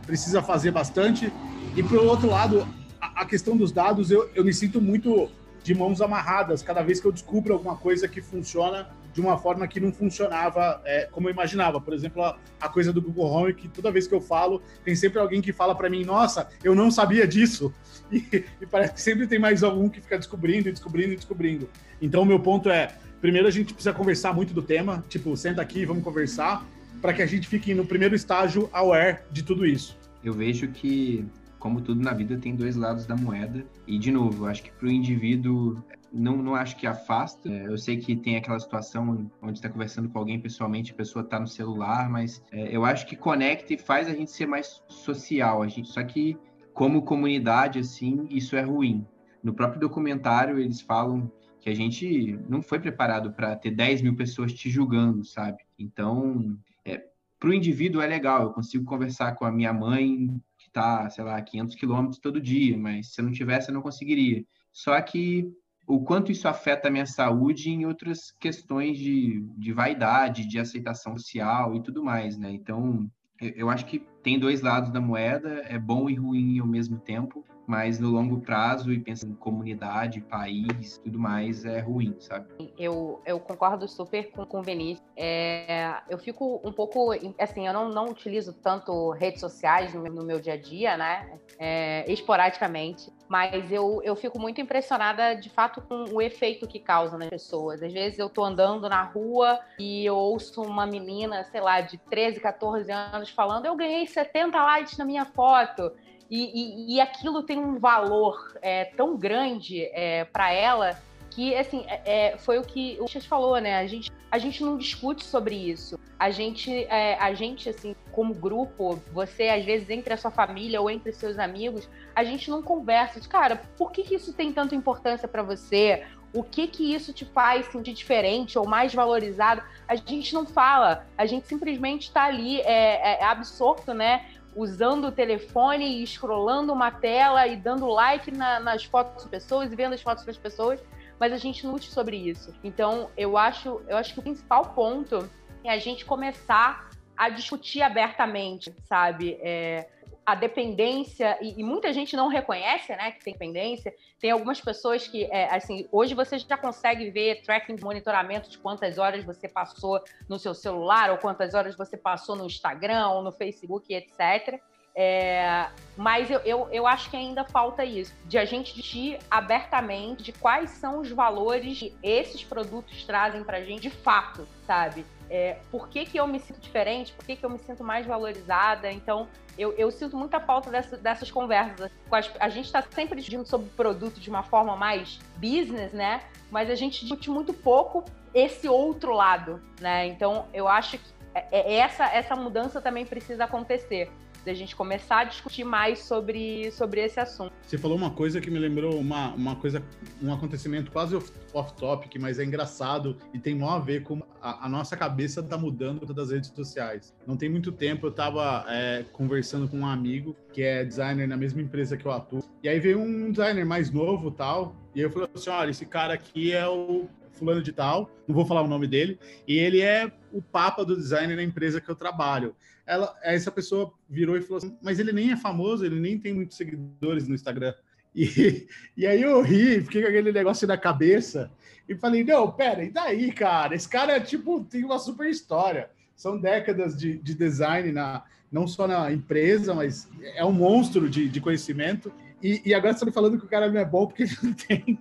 precisa fazer bastante. E, por outro lado, a, a questão dos dados, eu, eu me sinto muito de mãos amarradas cada vez que eu descubro alguma coisa que funciona de uma forma que não funcionava é, como eu imaginava. Por exemplo, a, a, coisa do Google Home, que toda vez que eu falo, tem sempre alguém que fala para mim: Nossa, eu não sabia disso. E, e, parece que sempre tem mais algum que fica descobrindo, descobrindo e descobrindo. Então, o meu ponto é: primeiro a gente precisa conversar muito do tema, tipo, senta aqui e vamos conversar, para que a gente fique no primeiro estágio aware de tudo isso. Eu vejo que como tudo na vida, tem dois lados da moeda. E, de novo, acho que para o indivíduo, não, não acho que afasta. É, eu sei que tem aquela situação onde está conversando com alguém pessoalmente, a pessoa está no celular, mas é, eu acho que conecta e faz a gente ser mais social. A gente, só que, como comunidade, assim, isso é ruim. No próprio documentário, eles falam que a gente não foi preparado para ter 10 mil pessoas te julgando, sabe? Então, é, para o indivíduo é legal, eu consigo conversar com a minha mãe tá, sei lá, 500 quilômetros todo dia, mas se eu não tivesse, eu não conseguiria. Só que o quanto isso afeta a minha saúde em outras questões de, de vaidade, de aceitação social e tudo mais, né? Então, eu acho que tem dois lados da moeda, é bom e ruim ao mesmo tempo, mas no longo prazo e pensando em comunidade, país, tudo mais, é ruim, sabe? Eu, eu concordo super com, com o Vinícius. É, eu fico um pouco, assim, eu não, não utilizo tanto redes sociais no, no meu dia a dia, né? É, esporadicamente, mas eu, eu fico muito impressionada, de fato, com o efeito que causa nas pessoas. Às vezes eu tô andando na rua e eu ouço uma menina, sei lá, de 13, 14 anos falando, eu ganhei 70 likes na minha foto. E, e, e aquilo tem um valor é, tão grande é, para ela que, assim, é, é, foi o que o Chas falou, né? A gente, a gente não discute sobre isso. A gente, é, a gente, assim, como grupo, você, às vezes, entre a sua família ou entre seus amigos, a gente não conversa de, cara, por que, que isso tem tanta importância para você? O que que isso te faz sentir diferente ou mais valorizado? A gente não fala, a gente simplesmente está ali é, é absorto, né? Usando o telefone e scrollando uma tela e dando like na, nas fotos das pessoas e vendo as fotos das pessoas, mas a gente não sobre isso. Então, eu acho, eu acho que o principal ponto é a gente começar a discutir abertamente, sabe? É, a dependência, e, e, muita gente não reconhece, né, que tem dependência. Tem algumas pessoas que, é, assim, hoje você já consegue ver tracking monitoramento de quantas horas você passou no seu celular, ou quantas horas você passou no Instagram, ou no Facebook, etc. É, mas eu, eu, eu, acho que ainda falta isso, de a gente discutir abertamente de quais são os valores que esses produtos trazem para a gente de fato, sabe? É, por que, que eu me sinto diferente? Por que, que eu me sinto mais valorizada? Então, eu, eu sinto muita falta dessa, dessas conversas. A gente está sempre discutindo sobre produto de uma forma mais business, né? Mas a gente discute muito pouco esse outro lado, né? Então, eu acho que é, é, essa, essa mudança também precisa acontecer da gente começar a discutir mais sobre, sobre esse assunto. Você falou uma coisa que me lembrou uma, uma coisa, um acontecimento quase off-topic, mas é engraçado e tem mó a ver com a, a nossa cabeça tá mudando das redes sociais. Não tem muito tempo eu estava é, conversando com um amigo que é designer na mesma empresa que eu atuo, e aí veio um designer mais novo tal, e eu falei assim, olha, esse cara aqui é o fulano de tal, não vou falar o nome dele, e ele é o papa do design na empresa que eu trabalho. Ela, essa pessoa virou e falou assim, mas ele nem é famoso, ele nem tem muitos seguidores no Instagram. E, e aí eu ri, fiquei com aquele negócio na cabeça e falei, não, pera, e daí, cara? Esse cara, tipo, tem uma super história. São décadas de, de design, na, não só na empresa, mas é um monstro de, de conhecimento. E, e, agora você está falando que o cara não é bom porque ele não tem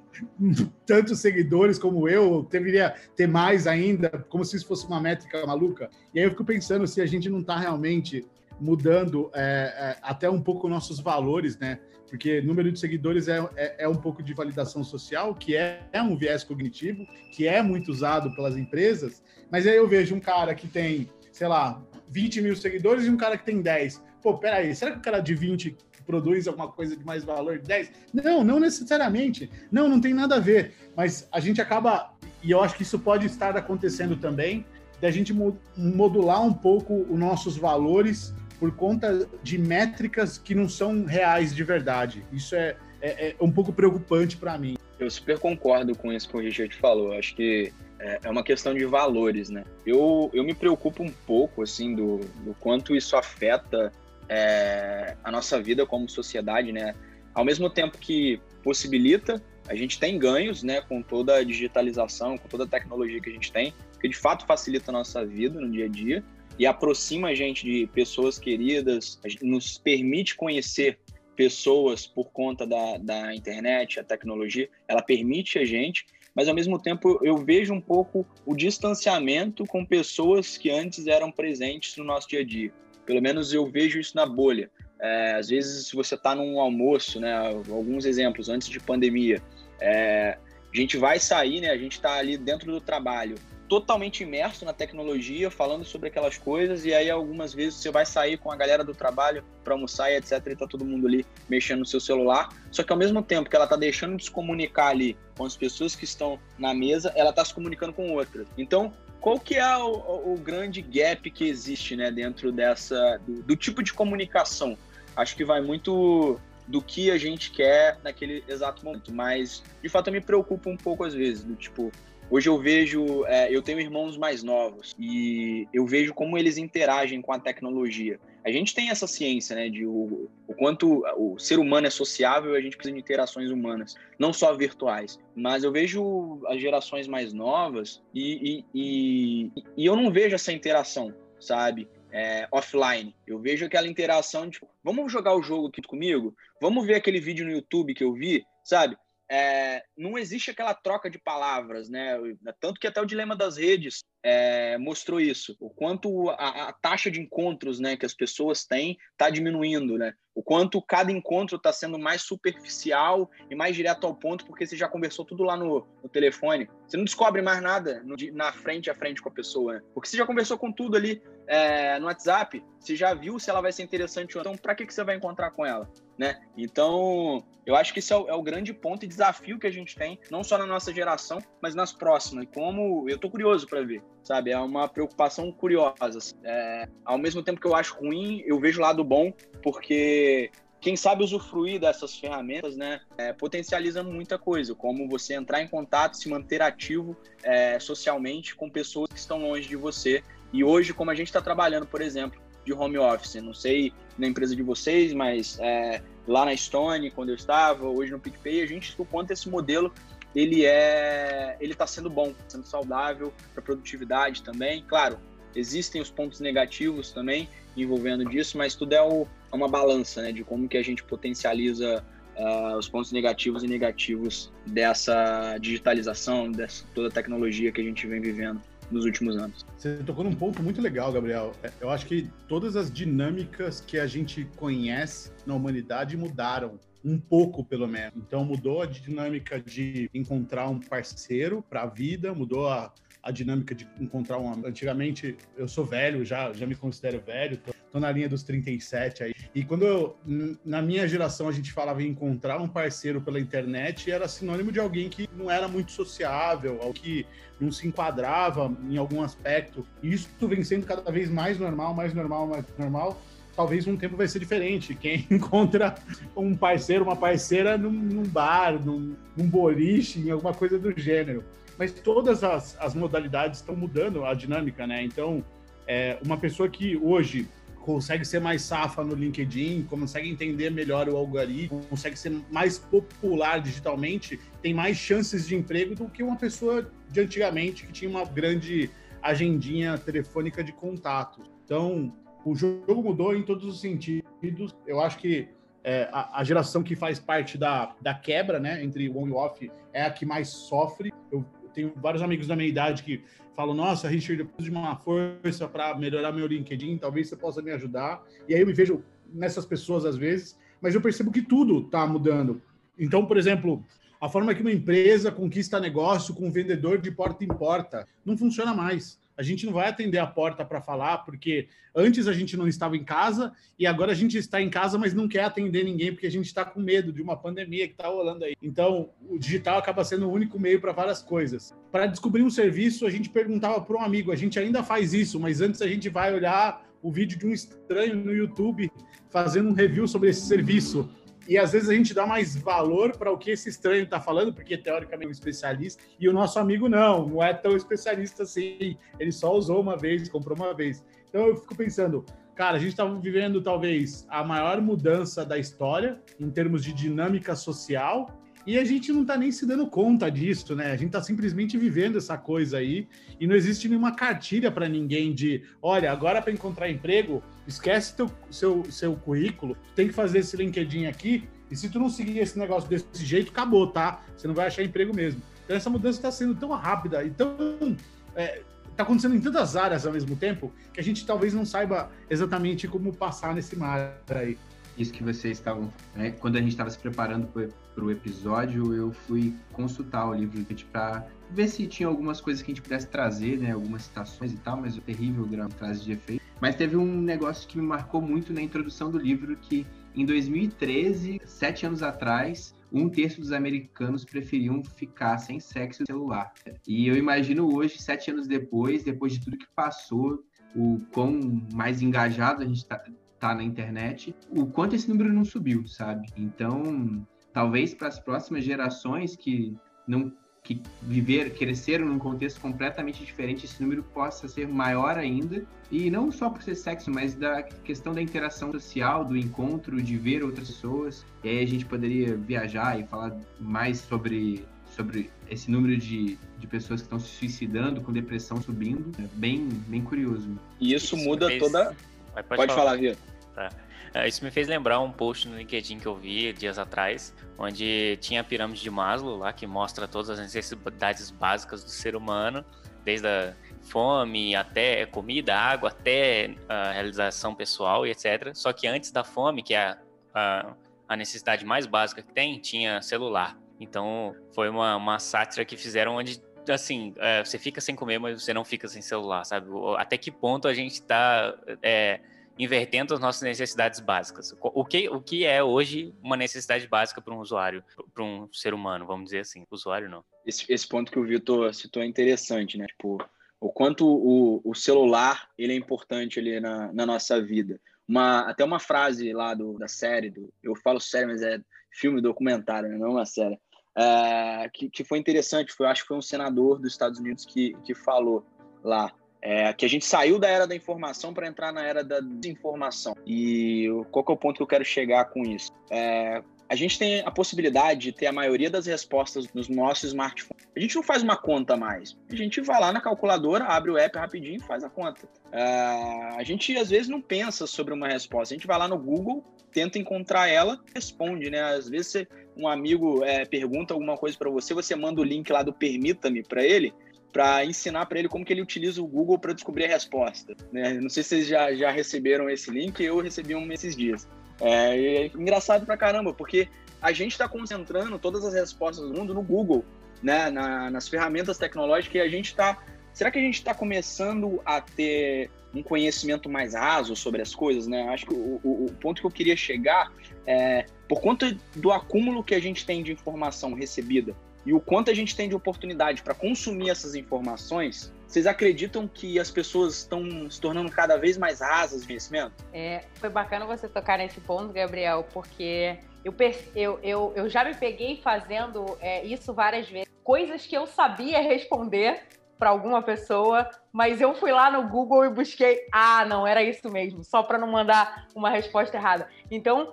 tantos seguidores como eu, deveria ter mais ainda, como se isso fosse uma métrica maluca. E aí eu fico pensando se a gente não está realmente mudando é, é, até um pouco nossos valores, né? Porque número de seguidores é, é, é um pouco de validação social, que é, é um viés cognitivo, que é muito usado pelas empresas, mas aí eu vejo um cara que tem, sei lá, 20 mil seguidores e um cara que tem 10. Pô, peraí, será que o cara de 20 produz alguma coisa de mais valor de 10? Não, não necessariamente. Não, não tem nada a ver. Mas a gente acaba, e eu acho que isso pode estar acontecendo também, da gente modular um pouco os nossos valores por conta de métricas que não são reais de verdade. Isso é, é, é um pouco preocupante para mim. Eu super concordo com isso que o Richard falou. acho que é, é uma questão de valores, né? Eu, eu me preocupo um pouco, assim, do, do quanto isso afeta é, a nossa vida como sociedade, né? Ao mesmo tempo que possibilita a gente tem ganhos, né, com toda a digitalização, com toda a tecnologia que a gente tem, que de fato facilita a nossa vida no dia a dia e aproxima a gente de pessoas queridas, nos permite conhecer pessoas por conta da, da internet, a tecnologia, ela permite a gente, mas ao mesmo tempo eu vejo um pouco o distanciamento com pessoas que antes eram presentes no nosso dia a dia. Pelo menos eu vejo isso na bolha. É, às vezes, se você está num almoço, né, alguns exemplos, antes de pandemia, é, a gente vai sair, né, a gente está ali dentro do trabalho, totalmente imerso na tecnologia, falando sobre aquelas coisas, e aí algumas vezes você vai sair com a galera do trabalho para almoçar e etc, e tá todo mundo ali mexendo no seu celular, só que ao mesmo tempo que ela tá deixando de se comunicar ali com as pessoas que estão na mesa, ela tá se comunicando com outras. Então, qual que é o, o grande gap que existe, né, dentro dessa, do, do tipo de comunicação? Acho que vai muito do que a gente quer naquele exato momento. Mas, de fato, eu me preocupo um pouco às vezes, do tipo, Hoje eu vejo, é, eu tenho irmãos mais novos e eu vejo como eles interagem com a tecnologia. A gente tem essa ciência, né, de o, o quanto o ser humano é sociável, a gente precisa de interações humanas, não só virtuais. Mas eu vejo as gerações mais novas e, e, e, e eu não vejo essa interação, sabe? É, offline. Eu vejo aquela interação de, tipo, vamos jogar o jogo aqui comigo? Vamos ver aquele vídeo no YouTube que eu vi, sabe? é, não existe aquela troca de palavras, né? Tanto que até o dilema das redes é, mostrou isso, o quanto a, a, taxa de encontros, né, que as pessoas têm está diminuindo, né? O quanto cada encontro está sendo mais superficial e mais direto ao ponto, porque você já conversou tudo lá no, no telefone. Você não descobre mais nada no, na frente a frente com a pessoa, né? Porque você já conversou com tudo ali é, no WhatsApp, você já viu se ela vai ser interessante ou não. Então, para que, que você vai encontrar com ela? Né? Então, eu acho que esse é o, é o, grande ponto e desafio que a gente tem, não só na nossa geração, mas nas próximas. E como eu tô curioso para ver, sabe? É uma preocupação curiosa. Assim. É, ao mesmo tempo que eu acho ruim, eu vejo o lado bom, porque quem sabe usufruir dessas ferramentas, né, é, potencializa muita coisa, como você entrar em contato, se manter ativo é, socialmente com pessoas que estão longe de você. E hoje, como a gente está trabalhando, por exemplo, de home office. Não sei na empresa de vocês, mas é, lá na Stone, quando eu estava, hoje no PicPay, a gente o quanto esse modelo ele é, ele está sendo bom, sendo saudável para produtividade também. Claro, existem os pontos negativos também envolvendo disso, mas tudo é, o, é uma balança, né, de como que a gente potencializa uh, os pontos negativos e negativos dessa digitalização, dessa toda a tecnologia que a gente vem vivendo nos últimos anos. Você tocou num ponto muito legal, Gabriel. É, eu acho que todas as dinâmicas que a gente conhece na humanidade mudaram um pouco pelo menos. Então mudou a dinâmica de encontrar um parceiro para a vida, mudou a, a dinâmica de encontrar um. Antigamente, eu sou velho, já, já me considero velho, tô, tô, na linha dos 37 aí. E quando eu, na minha geração, a gente falava em encontrar um parceiro pela internet, era sinônimo de alguém que não era muito sociável, ou que não se enquadrava em algum aspecto. E isso vem sendo cada vez mais normal, mais normal, mais normal talvez um tempo vai ser diferente. Quem encontra um parceiro, uma parceira num, num bar, num, num, boliche, em alguma coisa do gênero mas todas as, as modalidades estão mudando a dinâmica, né? Então, é, uma pessoa que hoje consegue ser mais safa no LinkedIn, consegue entender melhor o algoritmo, consegue ser mais popular digitalmente, tem mais chances de emprego do que uma pessoa de antigamente que tinha uma grande agendinha telefônica de contato. Então, o jogo mudou em todos os sentidos. Eu acho que é, a, a, geração que faz parte da, da quebra, né, entre on e off, é a que mais sofre. Eu, tenho vários amigos da minha idade que falam: Nossa, Richard, eu preciso de uma força para melhorar meu LinkedIn, talvez você possa me ajudar. E aí eu me vejo nessas pessoas às vezes, mas eu percebo que tudo está mudando. Então, por exemplo, a forma que uma empresa conquista negócio com um vendedor de porta em porta não funciona mais a gente não vai atender a porta para falar, porque antes a gente não estava em casa e agora a gente está em casa, mas não quer atender ninguém porque a gente está com medo de uma pandemia que está rolando aí. Então, o digital acaba sendo o único meio para várias coisas. Para descobrir um serviço, a gente perguntava para um amigo, a gente ainda faz isso, mas antes a gente vai olhar o vídeo de um estranho no YouTube fazendo um review sobre esse serviço e às vezes a gente dá mais valor para o que esse estranho está falando, porque teoricamente é um especialista, e o nosso amigo não, não é tão especialista assim. Ele só usou uma vez, comprou uma vez. Então eu fico pensando, cara, a gente está vivendo talvez a maior mudança da história em termos de dinâmica social E a gente não está nem se dando conta disso, né? A gente está simplesmente vivendo essa coisa aí e não existe nenhuma cartilha para ninguém de, olha, agora para encontrar emprego, esquece teu, seu, seu currículo, tem que fazer esse LinkedIn aqui e se tu não seguir esse negócio desse jeito, acabou, tá? Você não vai achar emprego mesmo. Então essa mudança está sendo tão rápida e tão é, tá acontecendo em tantas áreas ao mesmo tempo que a gente talvez não saiba exatamente como passar nesse mar aí isso que vocês estavam. Né? Quando a gente estava se preparando para o episódio, eu fui consultar o livro para ver se tinha algumas coisas que a gente pudesse trazer, né? Algumas citações e tal, mas o terrível grau traz de efeito. Mas teve um negócio que me marcou muito na introdução do livro, que em 2013, sete anos atrás, um terço dos americanos preferiam ficar sem sexo celular. E eu imagino hoje, sete anos depois, depois de tudo que passou, o quão mais engajado a gente está tá na internet, o quanto esse número não subiu, sabe? Então, talvez para as próximas gerações que não que viver, cresceram num contexto completamente diferente, esse número possa ser maior ainda. E não só por ser sexo, mas da questão da interação social, do encontro, de ver outras pessoas. E aí a gente poderia viajar e falar mais sobre, sobre esse número de, de pessoas que estão se suicidando, com depressão subindo. É bem, bem curioso. E isso, isso muda fez... toda. Pode, pode falar, falar Vitor. Tá. É, isso me fez lembrar um post no LinkedIn que eu vi dias atrás, onde tinha a pirâmide de Maslow lá, que mostra todas as necessidades básicas do ser humano, desde a fome até comida, água, até a realização pessoal e etc. Só que antes da fome, que é a, a necessidade mais básica que tem, tinha celular. Então foi uma, uma sátira que fizeram onde assim, é, você fica sem comer, mas você não fica sem celular, sabe? Até que ponto a gente está é, invertendo as nossas necessidades básicas. O que, o que é hoje uma necessidade básica para um usuário, para um ser humano, vamos dizer assim, usuário não. Esse, esse ponto que o Vitor citou é interessante, né? Tipo, o quanto o, o celular ele é importante ali na, na nossa vida. Uma, até uma frase lá do, da série, do, eu falo série, mas é filme documentário, né? não uma série, é, que, que foi interessante, foi, acho que foi um senador dos Estados Unidos que, que falou lá, é, que a gente saiu da era da informação para entrar na era da desinformação. E qual que é o ponto que eu quero chegar com isso? É, a gente tem a possibilidade de ter a maioria das respostas nos nossos smartphones. A gente não faz uma conta mais. A gente vai lá na calculadora, abre o app rapidinho e faz a conta. Uh, a gente às vezes não pensa sobre uma resposta. A gente vai lá no Google, tenta encontrar ela, responde, né? Às vezes você, um amigo é, pergunta alguma coisa para você, você manda o link lá do Permita-me para ele, para ensinar para ele como que ele utiliza o Google para descobrir a resposta. Né? Não sei se vocês já, já receberam esse link, eu recebi um esses dias. É, é engraçado pra caramba, porque a gente está concentrando todas as respostas do mundo no Google, né? Na, nas ferramentas tecnológicas, e a gente está. Será que a gente está começando a ter um conhecimento mais raso sobre as coisas, né? Acho que o, o, o, ponto que eu queria chegar é, por conta do acúmulo que a gente tem de informação recebida e o quanto a gente tem de oportunidade para consumir essas informações, vocês acreditam que as pessoas estão se tornando cada vez mais rasas de conhecimento? É, foi bacana você tocar nesse ponto, Gabriel, porque eu, eu, eu, eu já me peguei fazendo é, isso várias vezes. Coisas que eu sabia responder para alguma pessoa, mas eu fui lá no Google e busquei, ah, não, era isso mesmo, só para não mandar uma resposta errada. Então,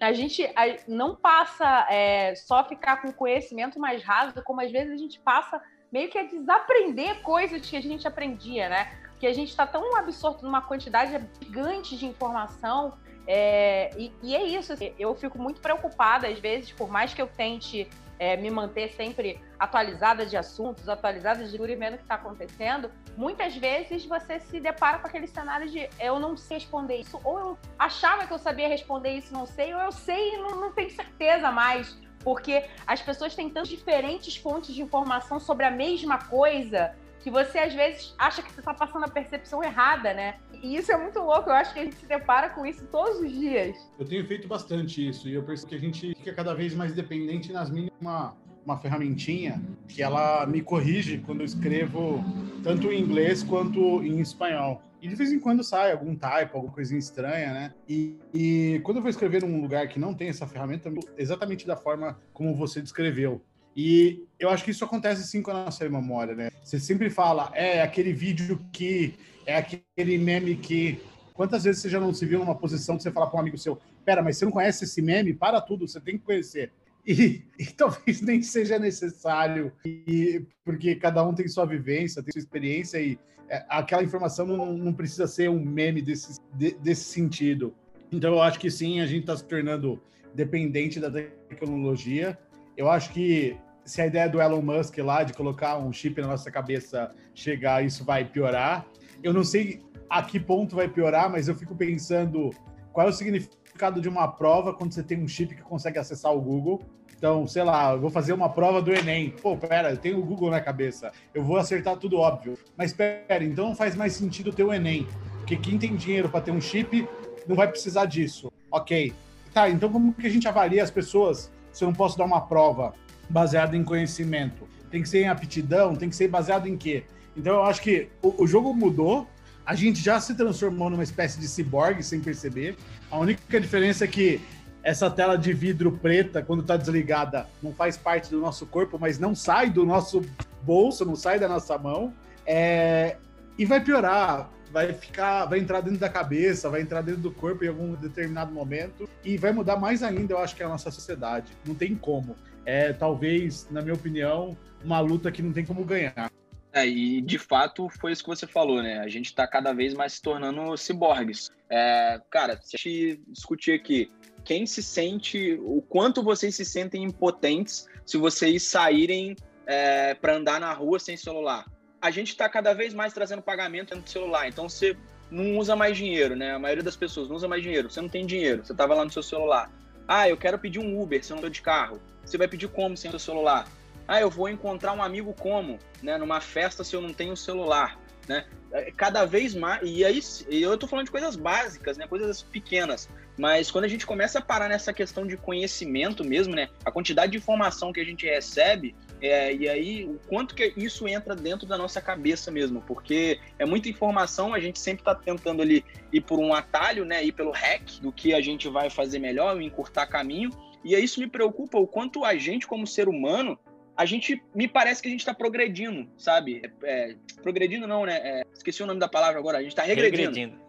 a gente não passa é, só ficar com conhecimento mais raso, como às vezes a gente passa meio que a desaprender coisas que a gente aprendia, né? Porque a gente está tão absorto numa quantidade gigante de informação. É, e, e, é isso, assim, eu fico muito preocupada, às vezes, por mais que eu tente é, me manter sempre atualizada de assuntos, atualizada de tudo e vendo o que está acontecendo, muitas vezes você se depara com aquele cenário de eu não sei responder isso, ou eu achava que eu sabia responder isso, não sei, ou eu sei e não, não tenho certeza mais, porque as pessoas têm tantas diferentes fontes de informação sobre a mesma coisa que você às vezes acha que você está passando a percepção errada, né? E isso é muito louco, eu acho que a gente se depara com isso todos os dias. Eu tenho feito bastante isso e eu percebo que a gente fica cada vez mais dependente nas mínimas uma, uma ferramentinha que ela me corrige quando eu escrevo tanto em inglês quanto em espanhol. E de vez em quando sai algum typo, alguma coisinha estranha, né? E, e quando eu vou escrever num lugar que não tem essa ferramenta, exatamente da forma como você descreveu. E eu acho que isso acontece sim com a nossa memória, né? Você sempre fala, é aquele vídeo que, é aquele meme que. Quantas vezes você já não se viu numa posição que você fala para um amigo seu, pera, mas você não conhece esse meme? Para tudo, você tem que conhecer. E, e, talvez nem seja necessário, e, porque cada um tem sua vivência, tem sua experiência, e é, aquela informação não, não, precisa ser um meme desse, de, desse sentido. Então, eu acho que sim, a gente está se tornando dependente da tecnologia. Eu acho que se a ideia do Elon Musk lá de colocar um chip na nossa cabeça chegar, isso vai piorar. Eu não sei a que ponto vai piorar, mas eu fico pensando qual é o significado de uma prova quando você tem um chip que consegue acessar o Google. Então, sei lá, eu vou fazer uma prova do Enem. Pô, pera, eu tenho o Google na cabeça. Eu vou acertar tudo óbvio. Mas pera, então não faz mais sentido ter o Enem. Porque quem tem dinheiro para ter um chip não vai precisar disso. Ok. Tá, então como que a gente avalia as pessoas se eu não posso dar uma prova? Baseado em conhecimento. Tem que ser em aptidão, tem que ser baseado em quê? Então eu acho que o, o jogo mudou, a gente já se transformou numa espécie de ciborgue sem perceber. A única diferença é que essa tela de vidro preta, quando está desligada, não faz parte do nosso corpo, mas não sai do nosso bolso, não sai da nossa mão. É... E vai piorar, vai ficar, vai entrar dentro da cabeça, vai entrar dentro do corpo em algum determinado momento e vai mudar mais ainda, eu acho que é a nossa sociedade. Não tem como é talvez, na minha opinião, uma luta que não tem como ganhar. É, e de fato foi isso que você falou, né? A gente está cada vez mais se tornando ciborgues. É, cara, se a gente discutir aqui, quem se sente, o quanto vocês se sentem impotentes se vocês saírem é, para andar na rua sem celular? A gente está cada vez mais trazendo pagamento dentro do celular, então você não usa mais dinheiro, né? A maioria das pessoas não usa mais dinheiro. Você não tem dinheiro, você estava lá no seu celular. Ah, eu quero pedir um Uber se eu não estou de carro. Você vai pedir como sem o celular? Ah, eu vou encontrar um amigo como, né? Numa festa se eu não tenho celular, né? É, cada vez mais, e aí eu tô falando de coisas básicas, né? Coisas pequenas, mas quando a gente começa a parar nessa questão de conhecimento mesmo, né? A quantidade de informação que a gente recebe, é, e aí o quanto que isso entra dentro da nossa cabeça mesmo, porque é muita informação, a gente sempre está tentando ali ir por um atalho, né? Ir pelo hack do que a gente vai fazer melhor, encurtar caminho, e isso me preocupa o quanto a gente, como ser humano, a gente me parece que a gente está progredindo, sabe? É, é, progredindo não, né? É, esqueci o nome da palavra agora. A gente está regredindo. Regredindo.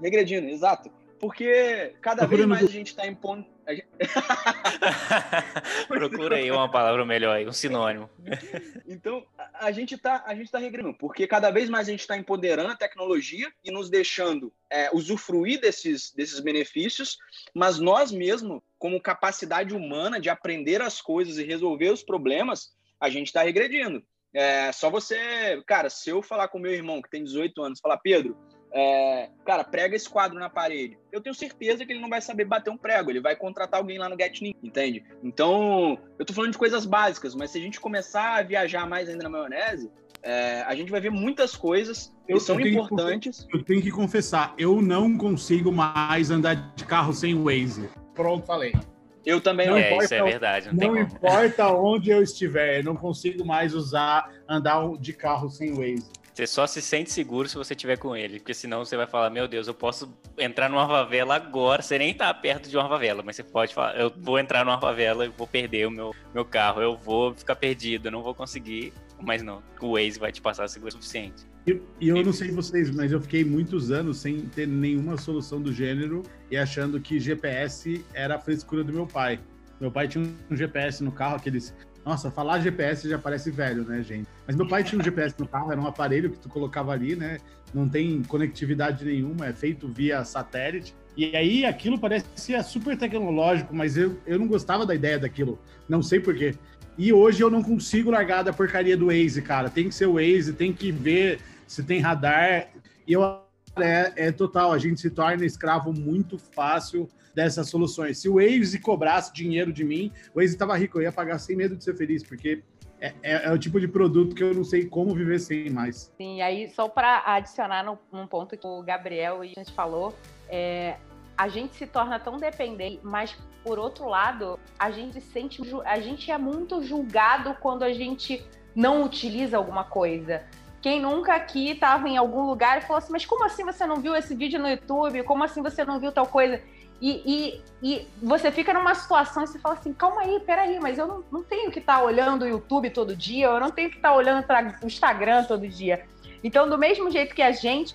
Regredindo, exato. Porque cada vez mais a gente está impondo. Gente... Procura aí uma palavra melhor aí, um sinônimo. Então, a gente está a gente tá regredindo, porque cada vez mais a gente está empoderando a tecnologia e nos deixando é, usufruir desses, desses benefícios, mas nós mesmos, como capacidade humana de aprender as coisas e resolver os problemas, a gente está regredindo. É, só você, cara, se eu falar com meu irmão que tem 18 anos, falar, Pedro, é, cara, prega esse quadro na parede. Eu tenho certeza que ele não vai saber bater um prego, ele vai contratar alguém lá no GetNim, entende? Então, eu tô falando de coisas básicas, mas se a gente começar a viajar mais ainda na maionese, é, a gente vai ver muitas coisas que eu, são eu importantes. Que, eu tenho que confessar, eu não consigo mais andar de carro sem Waze. Pronto, falei. Eu também não. É, isso é verdade. Não, não importa onde eu estiver, eu não consigo mais usar, andar de carro sem Waze. Você só se sente seguro se você estiver com ele, porque senão você vai falar, meu Deus, eu posso entrar numa favela agora, você nem tá perto de uma favela, mas você pode falar, eu vou entrar numa favela e vou perder o meu, meu carro, eu vou ficar perdido, eu não vou conseguir, mas não, o Waze vai te passar seguro o suficiente. E, e eu não sei vocês, mas eu fiquei muitos anos sem ter nenhuma solução do gênero e achando que GPS era a frescura do meu pai. Meu pai tinha um GPS no carro, aqueles nossa, falar GPS já parece velho, né, gente? Mas meu pai tinha um GPS no carro, era um aparelho que tu colocava ali, né? Não tem conectividade nenhuma, é feito via satélite. E aí aquilo parecia super tecnológico, mas eu, eu não gostava da ideia daquilo. Não sei porquê. E hoje eu não consigo largar da porcaria do Waze, cara. Tem que ser o Waze, tem que ver se tem radar. E eu é, é total, a gente se torna escravo muito fácil dessas soluções. Se o Waze cobrasse dinheiro de mim, o Waze estava rico, eu ia pagar sem medo de ser feliz, porque é, é, é, o tipo de produto que eu não sei como viver sem mais. Sim, aí só para adicionar num ponto que o Gabriel e a gente falou, é, a gente se torna tão dependente, mas por outro lado, a gente sente, a gente é muito julgado quando a gente não utiliza alguma coisa. Quem nunca aqui estava em algum lugar e falou assim, mas como assim você não viu esse vídeo no YouTube? Como assim você não viu tal coisa? E, e, e, você fica numa situação e você fala assim, calma aí, peraí, mas eu não, não tenho que estar tá olhando o YouTube todo dia, eu não tenho que estar tá olhando o Instagram todo dia. Então, do mesmo jeito que a gente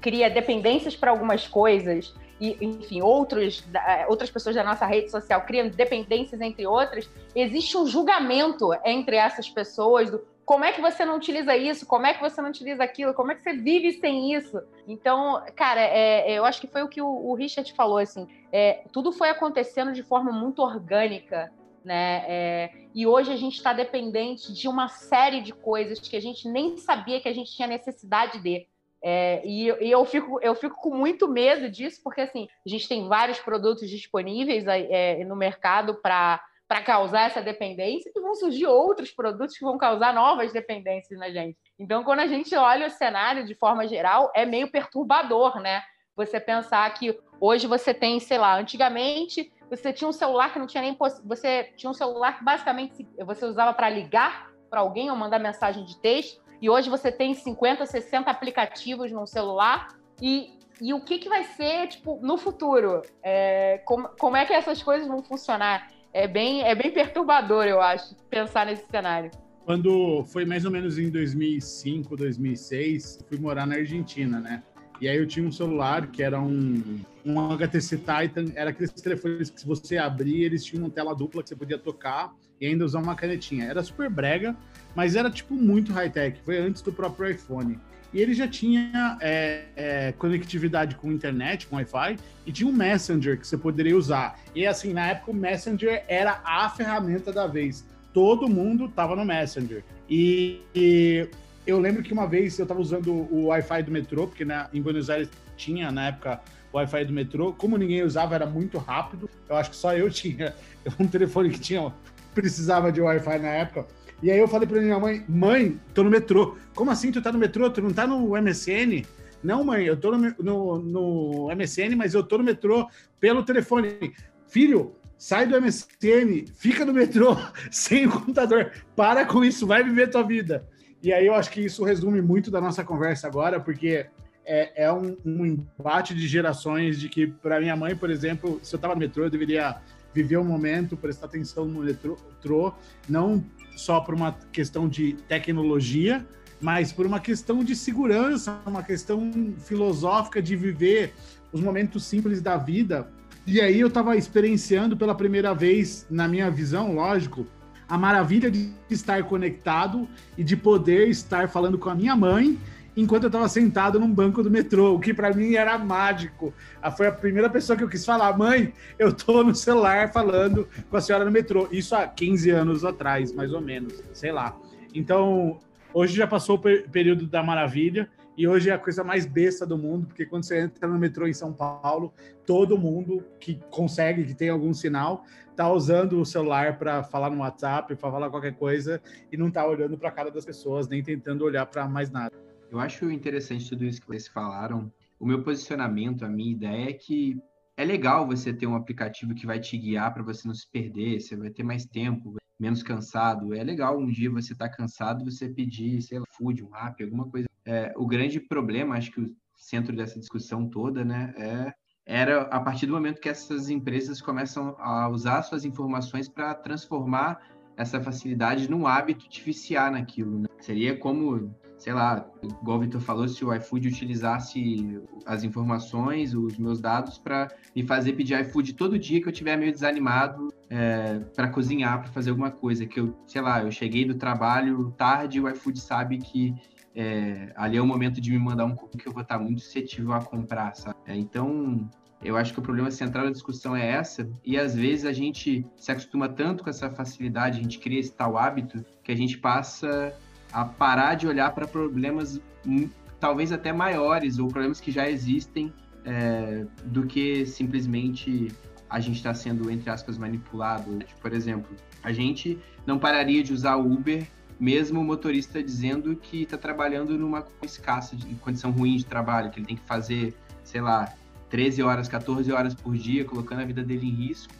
cria dependências para algumas coisas e, enfim, outros, outras pessoas da nossa rede social criam dependências entre outras, existe um julgamento entre essas pessoas do como é que você não utiliza isso, como é que você não utiliza aquilo, como é que você vive sem isso. Então, cara, é, é eu acho que foi o que o, o Richard falou, assim, é, tudo foi acontecendo de forma muito orgânica, né? É, e hoje a gente está dependente de uma série de coisas que a gente nem sabia que a gente tinha necessidade de. É, e, e, eu, fico, eu fico com muito medo disso, porque assim, a gente tem vários produtos disponíveis é, no mercado para causar essa dependência, e vão surgir outros produtos que vão causar novas dependências na gente. Então, quando a gente olha o cenário de forma geral, é meio perturbador, né? Você pensar que hoje você tem, sei lá, antigamente você tinha um celular que não tinha nem você tinha um celular que basicamente você usava para ligar para alguém ou mandar mensagem de texto e hoje você tem 50, 60 aplicativos no celular. E, e o que, que vai ser, tipo, no futuro? É, como, como é que essas coisas vão funcionar? É bem, é bem perturbador, eu acho, pensar nesse cenário. Quando foi mais ou menos em 2005, 2006, fui morar na Argentina, né? E aí eu tinha um celular que era um, um HTC Titan, era aqueles telefones que se você abrir, eles tinham uma tela dupla que você podia tocar e ainda usar uma canetinha. Era super brega, mas era tipo muito high-tech, foi antes do próprio iPhone. E ele já tinha é, é, conectividade com internet, com Wi-Fi, e tinha um Messenger que você poderia usar. E assim, na época o Messenger era a ferramenta da vez. Todo mundo tava no Messenger. E, e eu lembro que uma vez eu estava usando o Wi-Fi do metrô, porque na, em Buenos Aires tinha na época o Wi-Fi do metrô. Como ninguém usava, era muito rápido. Eu acho que só eu tinha um telefone que tinha precisava de Wi-Fi na época. E aí eu falei pra minha mãe, mãe, tô no metrô. Como assim tu tá no metrô? Tu não tá no MSN? Não, mãe, eu tô no, no, no MSN, mas eu tô no metrô pelo telefone. Filho, sai do MSN, fica no metrô sem o computador. Para com isso, vai viver tua vida. E aí eu acho que isso resume muito da nossa conversa agora, porque é, é um, um, embate de gerações de que, para minha mãe, por exemplo, se eu estava no metrô, eu deveria viver o momento, prestar atenção no metrô, não só por uma questão de tecnologia, mas por uma questão de segurança, uma questão filosófica de viver os momentos simples da vida. E aí eu estava experienciando pela primeira vez, na minha visão, lógico, a maravilha de estar conectado e de poder estar falando com a minha mãe enquanto eu estava sentado num banco do metrô, o que para mim era mágico. Ah, foi a primeira pessoa que eu quis falar: mãe, eu tô no celular falando com a senhora no metrô. Isso há 15 anos atrás, mais ou menos, sei lá. Então, hoje já passou o período da maravilha. E hoje é a coisa mais besta do mundo, porque quando você entra no metrô em São Paulo, todo mundo que consegue, que tem algum sinal, tá usando o celular para falar no WhatsApp, para falar qualquer coisa e não tá olhando para a cara das pessoas, nem tentando olhar para mais nada. Eu acho interessante tudo isso que vocês falaram. O meu posicionamento, a minha ideia é que é legal você ter um aplicativo que vai te guiar para você não se perder, você vai ter mais tempo, menos cansado. É legal um dia você estar tá cansado, você pedir, sei lá, food, um app, alguma coisa. É, o grande problema, acho que o centro dessa discussão toda, né, é era a partir do momento que essas empresas começam a usar suas informações para transformar essa facilidade num hábito de viciar naquilo. Né? Seria como sei lá, igual o Vitor falou, se o iFood utilizasse as informações, os meus dados, para me fazer pedir iFood todo dia que eu tiver meio desanimado é, para cozinhar, para fazer alguma coisa. Que eu, sei lá, eu cheguei do trabalho tarde o iFood sabe que é, ali é o momento de me mandar um cookie que eu vou estar muito suscetível a comprar, sabe? É, então, eu acho que o problema central da discussão é essa, e às vezes a gente se acostuma tanto com essa facilidade, a gente cria esse tal hábito, que a gente passa a parar de olhar para problemas hum, talvez até maiores ou problemas que já existem é, do que simplesmente a gente está sendo, entre aspas, manipulado. Por exemplo, a gente não pararia de usar o Uber mesmo o motorista dizendo que está trabalhando numa escassa, de condição ruim de trabalho, que ele tem que fazer, sei lá, 13 horas, 14 horas por dia, colocando a vida dele em risco.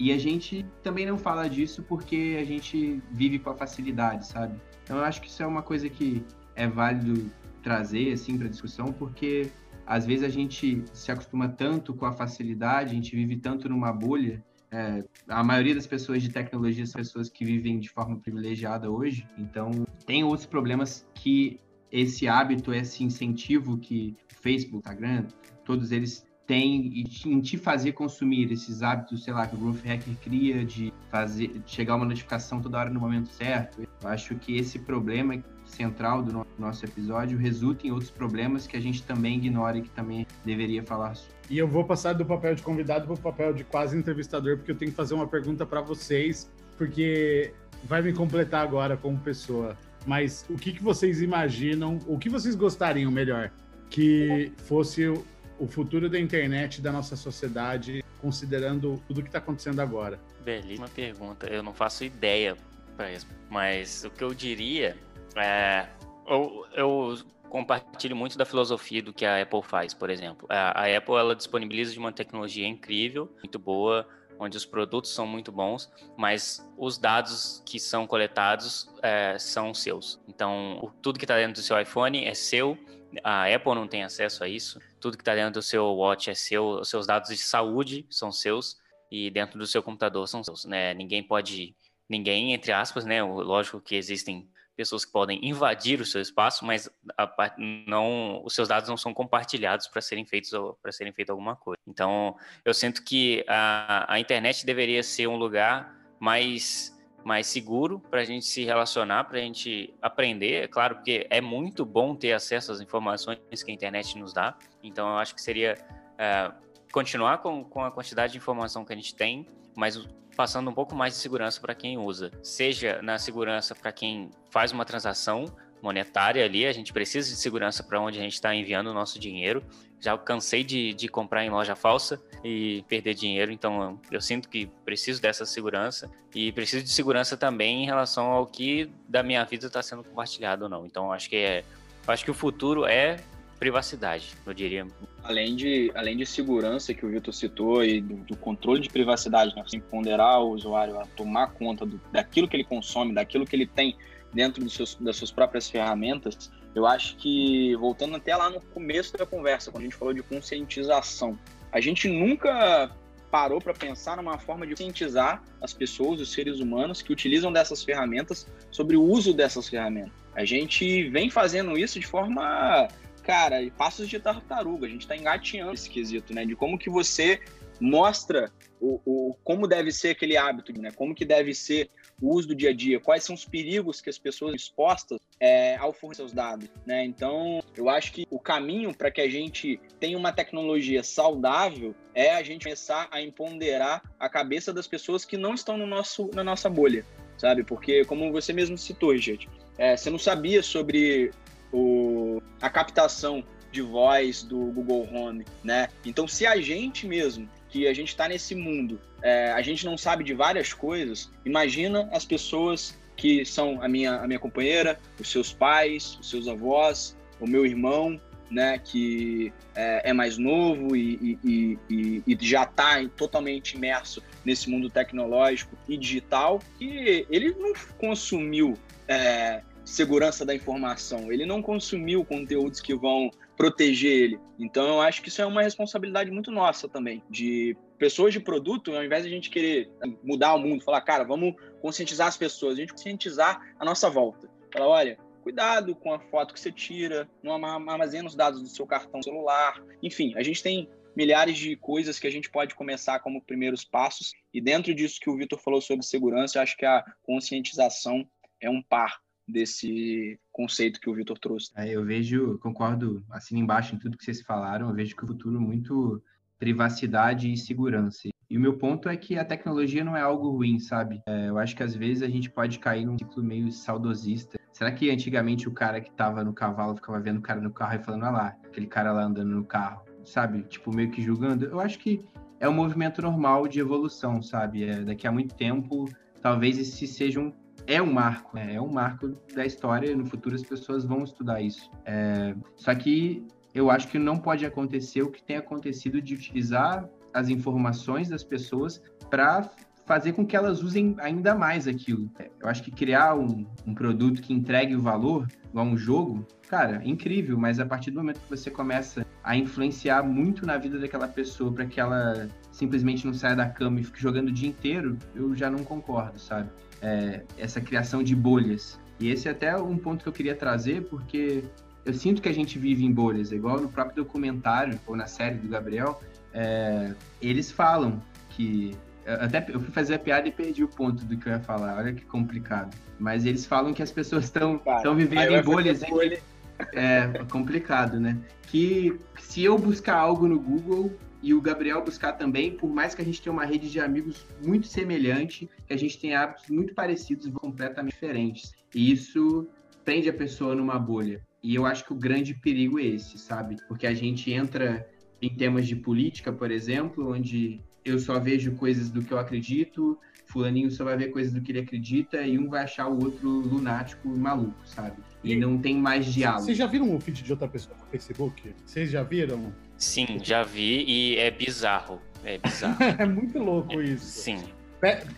E a gente também não fala disso porque a gente vive com a facilidade, sabe? Então eu acho que isso é uma coisa que é válido trazer assim para discussão, porque às vezes a gente se acostuma tanto com a facilidade, a gente vive tanto numa bolha. É, a maioria das pessoas de tecnologia são pessoas que vivem de forma privilegiada hoje, então tem outros problemas que esse hábito, esse incentivo que Facebook, Instagram, todos eles tem em te fazer consumir esses hábitos, sei lá, que o Growth Hacker cria de fazer de chegar uma notificação toda hora no momento certo. Eu acho que esse problema central do nosso episódio resulta em outros problemas que a gente também ignora e que também deveria falar sobre. E eu vou passar do papel de convidado para o papel de quase entrevistador, porque eu tenho que fazer uma pergunta para vocês, porque vai me completar agora como pessoa. Mas o que, que vocês imaginam, o que vocês gostariam melhor que fosse o futuro da internet da nossa sociedade, considerando tudo que está acontecendo agora? Belíssima pergunta. Eu não faço ideia mesmo. Mas o que eu diria é. Eu, eu compartilho muito da filosofia do que a Apple faz, por exemplo. A, a Apple ela disponibiliza de uma tecnologia incrível, muito boa, onde os produtos são muito bons, mas os dados que são coletados é, são seus. Então, tudo que está dentro do seu iPhone é seu. A Apple não tem acesso a isso. Tudo que está dentro do seu Watch é seu. Os seus dados de saúde são seus e dentro do seu computador são seus. Né? Ninguém pode, ninguém entre aspas, né? Lógico que existem pessoas que podem invadir o seu espaço, mas a, não, os seus dados não são compartilhados para serem feitos para serem feito alguma coisa. Então, eu sinto que a, a internet deveria ser um lugar mais mais seguro para a gente se relacionar, para a gente aprender. É claro, porque é muito bom ter acesso às informações que a internet nos dá. Então, eu acho que seria é, continuar com, com a quantidade de informação que a gente tem, mas passando um pouco mais de segurança para quem usa. Seja na segurança para quem faz uma transação monetária ali, a gente precisa de segurança para onde a gente está enviando o nosso dinheiro. Já cansei de, de comprar em loja falsa e perder dinheiro, então eu sinto que preciso dessa segurança e preciso de segurança também em relação ao que da minha vida está sendo compartilhado ou não. Então acho que é, acho que o futuro é privacidade, eu diria. Além de, além de segurança que o Vitor citou e do, do controle de privacidade, né? Assim, ponderar o usuário a tomar conta do, daquilo que ele consome, daquilo que ele tem dentro seus, das suas próprias ferramentas, eu acho que, voltando até lá no começo da conversa, quando a gente falou de conscientização, a gente nunca parou para pensar numa forma de conscientizar as pessoas, os seres humanos que utilizam dessas ferramentas sobre o uso dessas ferramentas. A gente vem fazendo isso de forma cara, passos de tartaruga. A gente está engateando esse quesito, né? De como que você mostra o, o, como deve ser aquele hábito, né? Como que deve ser o uso do dia a dia, quais são os perigos que as pessoas expostas é, ao fornecer seus dados, né? Então, eu acho que o caminho para que a gente tenha uma tecnologia saudável é a gente começar a empoderar a cabeça das pessoas que não estão no nosso, na nossa bolha, sabe? Porque, como você mesmo citou, gente, é, você não sabia sobre o, a captação de voz do Google Home, né? Então, se a gente mesmo, que a gente está nesse mundo, é, a gente não sabe de várias coisas, imagina as pessoas que são a minha, a minha companheira, os seus pais, os seus avós, o meu irmão, né, que é, é mais novo e, e, e, e já está totalmente imerso nesse mundo tecnológico e digital, e ele não consumiu é, segurança da informação. Ele não consumiu conteúdos que vão proteger ele. Então, eu acho que isso é uma responsabilidade muito nossa também, de pessoas de produto, ao invés de a gente querer mudar o mundo, falar, cara, vamos conscientizar as pessoas, a gente conscientizar a nossa volta. Falar, olha, cuidado com a foto que você tira, não armazena os dados do seu cartão celular. Enfim, a gente tem milhares de coisas que a gente pode começar como primeiros passos. E dentro disso que o Vitor falou sobre segurança, eu acho que a conscientização é um par desse conceito que o Vitor trouxe. É, eu vejo, concordo, assim embaixo em tudo que vocês falaram, eu vejo que o futuro muito privacidade e segurança. E o meu ponto é que a tecnologia não é algo ruim, sabe? É, eu acho que às vezes a gente pode cair num ciclo meio saudosista. Será que antigamente o cara que tava no cavalo ficava vendo o cara no carro e falando, ah lá, aquele cara lá andando no carro, sabe? Tipo, meio que julgando. Eu acho que é um movimento normal de evolução, sabe? É, daqui a muito tempo, talvez esse seja um é um marco, né? é um marco da história. No futuro as pessoas vão estudar isso. É, só que eu acho que não pode acontecer o que tem acontecido de utilizar as informações das pessoas para fazer com que elas usem ainda mais aquilo. Eu acho que criar um, um, produto que entregue o valor, igual um jogo, cara, é incrível, mas a partir do momento que você começa a influenciar muito na vida daquela pessoa para que ela simplesmente não saia da cama e fique jogando o dia inteiro, eu já não concordo, sabe? é, essa criação de bolhas. E esse é até um ponto que eu queria trazer, porque eu sinto que a gente vive em bolhas, igual no próprio documentário ou na série do Gabriel, é, eles falam que até eu fui fazer a piada e perdi o ponto do que eu ia falar. Olha que complicado. Mas eles falam que as pessoas estão vivendo em bolhas. Bolha. É complicado, né? Que se eu buscar algo no Google e o Gabriel buscar também, por mais que a gente tenha uma rede de amigos muito semelhante, que a gente tem hábitos muito parecidos e completamente diferentes. E isso prende a pessoa numa bolha. E eu acho que o grande perigo é esse, sabe? Porque a gente entra em temas de política, por exemplo, onde eu só vejo coisas do que eu acredito, fulaninho só vai ver coisas do que ele acredita e um vai achar o outro lunático e maluco, sabe? E, e não tem mais diálogo. Vocês já viram o feed de outra pessoa no Facebook? Vocês já viram? Sim, já vi e é bizarro. É bizarro. é muito louco é, isso. Sim.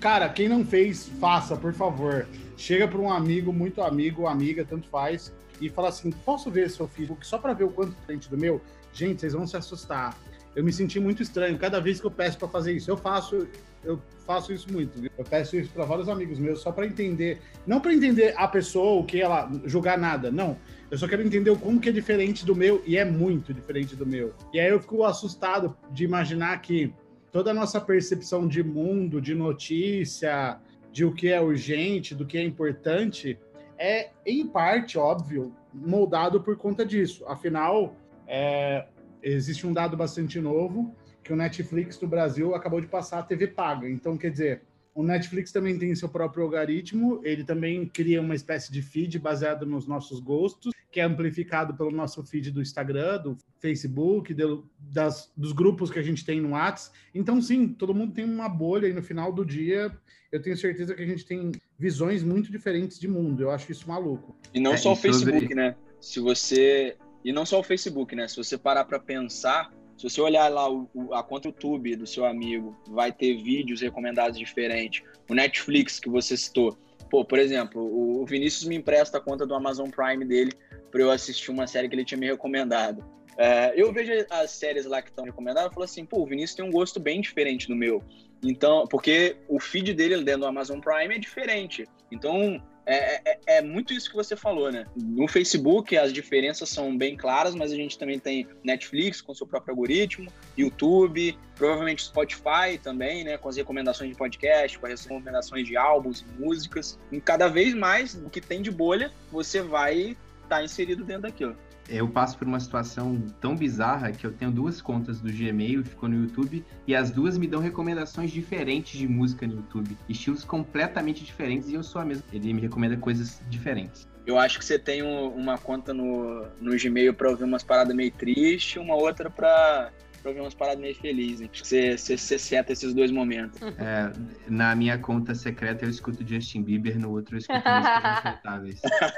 Cara, quem não fez, faça, por favor. Chega para um amigo, muito amigo, amiga, tanto faz, e fala assim: posso ver seu Facebook só para ver o quanto frente do meu? Gente, vocês vão se assustar eu me senti muito estranho cada vez que eu peço para fazer isso. Eu faço, eu faço isso muito. Eu peço isso para vários amigos meus só para entender, não para entender a pessoa, o que ela julgar nada, não. Eu só quero entender como que é diferente do meu e é muito diferente do meu. E aí eu fico assustado de imaginar que toda a nossa percepção de mundo, de notícia, de o que é urgente, do que é importante, é em parte, óbvio, moldado por conta disso. Afinal, é, existe um dado bastante novo que o Netflix do Brasil acabou de passar a TV paga. Então, quer dizer, o Netflix também tem seu próprio algoritmo, ele também cria uma espécie de feed baseado nos nossos gostos, que é amplificado pelo nosso feed do Instagram, do Facebook, do, das, dos grupos que a gente tem no WhatsApp. Então, sim, todo mundo tem uma bolha e no final do dia eu tenho certeza que a gente tem visões muito diferentes de mundo. Eu acho isso maluco. E não é, só o Facebook, sobre... né? Se você e não só o Facebook, né? Se você parar para pensar, se você olhar lá o, o, a conta YouTube do seu amigo, vai ter vídeos recomendados diferentes. O Netflix que você citou. Pô, por exemplo, o Vinícius me empresta a conta do Amazon Prime dele para eu assistir uma série que ele tinha me recomendado. É, eu vejo as séries lá que estão recomendadas e falo assim, pô, o Vinícius tem um gosto bem diferente do meu. Então, porque o feed dele dentro do Amazon Prime é diferente. Então, é, é, é, muito isso que você falou, né? No Facebook as diferenças são bem claras, mas a gente também tem Netflix com seu próprio algoritmo, YouTube, provavelmente Spotify também, né? Com as recomendações de podcast, com as recomendações de álbuns e músicas. E cada vez mais o que tem de bolha, você vai tá inserido dentro daquilo eu passo por uma situação tão bizarra que eu tenho duas contas do Gmail, ficou no YouTube, e as duas me dão recomendações diferentes de música no YouTube. Estilos completamente diferentes e eu sou a mesma. Ele me recomenda coisas diferentes. Eu acho que você tem uma conta no, no Gmail para ouvir umas paradas meio tristes, uma outra pra ouvir umas paradas meio felizes. Acho que você, você, você seta esses dois momentos. É, na minha conta secreta eu escuto Justin Bieber, no outro eu escuto músicas.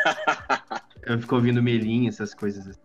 Eu fico ouvindo Melim, essas coisas. Assim.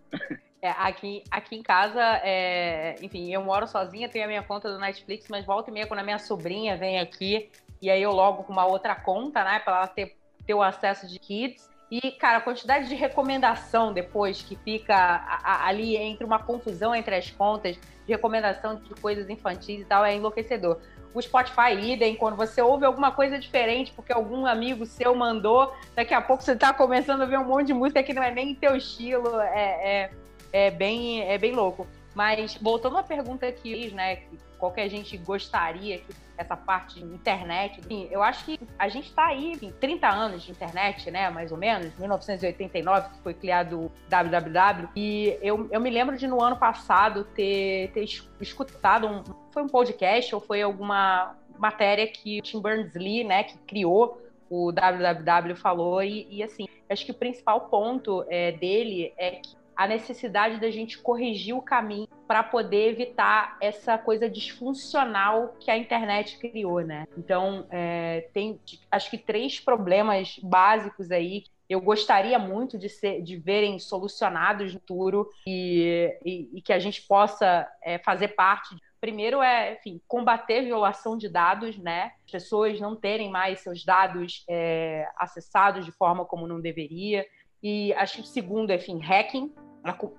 É, aqui, aqui em casa, é, enfim, eu moro sozinha, tenho a minha conta do Netflix, mas volta e meia quando a minha sobrinha vem aqui, e aí eu logo com uma outra conta, né, para ela ter, ter o acesso de kids. E, cara, a quantidade de recomendação depois que fica a, a, ali entre uma confusão entre as contas, de recomendação de coisas infantis e tal, é enlouquecedor. O Spotify idem, quando você ouve alguma coisa diferente, porque algum amigo seu mandou, daqui a pouco você está começando a ver um monte de música que não é nem teu estilo, é, é, é, bem, é bem louco. Mas voltando à pergunta que né, que qualquer gente gostaria que essa parte de internet. Assim, eu acho que a gente está aí, em 30 anos de internet, né, mais ou menos, 1989 que foi criado o www, e eu, eu me lembro de no ano passado ter, ter escutado um, foi um podcast ou foi alguma matéria que o Tim Berners-Lee, né, que criou o www falou e, e assim, acho que o principal ponto é, dele é que a necessidade da gente corrigir o caminho para poder evitar essa coisa disfuncional que a internet criou, né? Então, é, tem acho que três problemas básicos aí eu gostaria muito de, ser, de verem solucionados no futuro e, e, e, que a gente possa é, fazer parte. Primeiro é, enfim, combater violação de dados, né? As pessoas não terem mais seus dados é, acessados de forma como não deveria. E acho que segundo, enfim, hacking,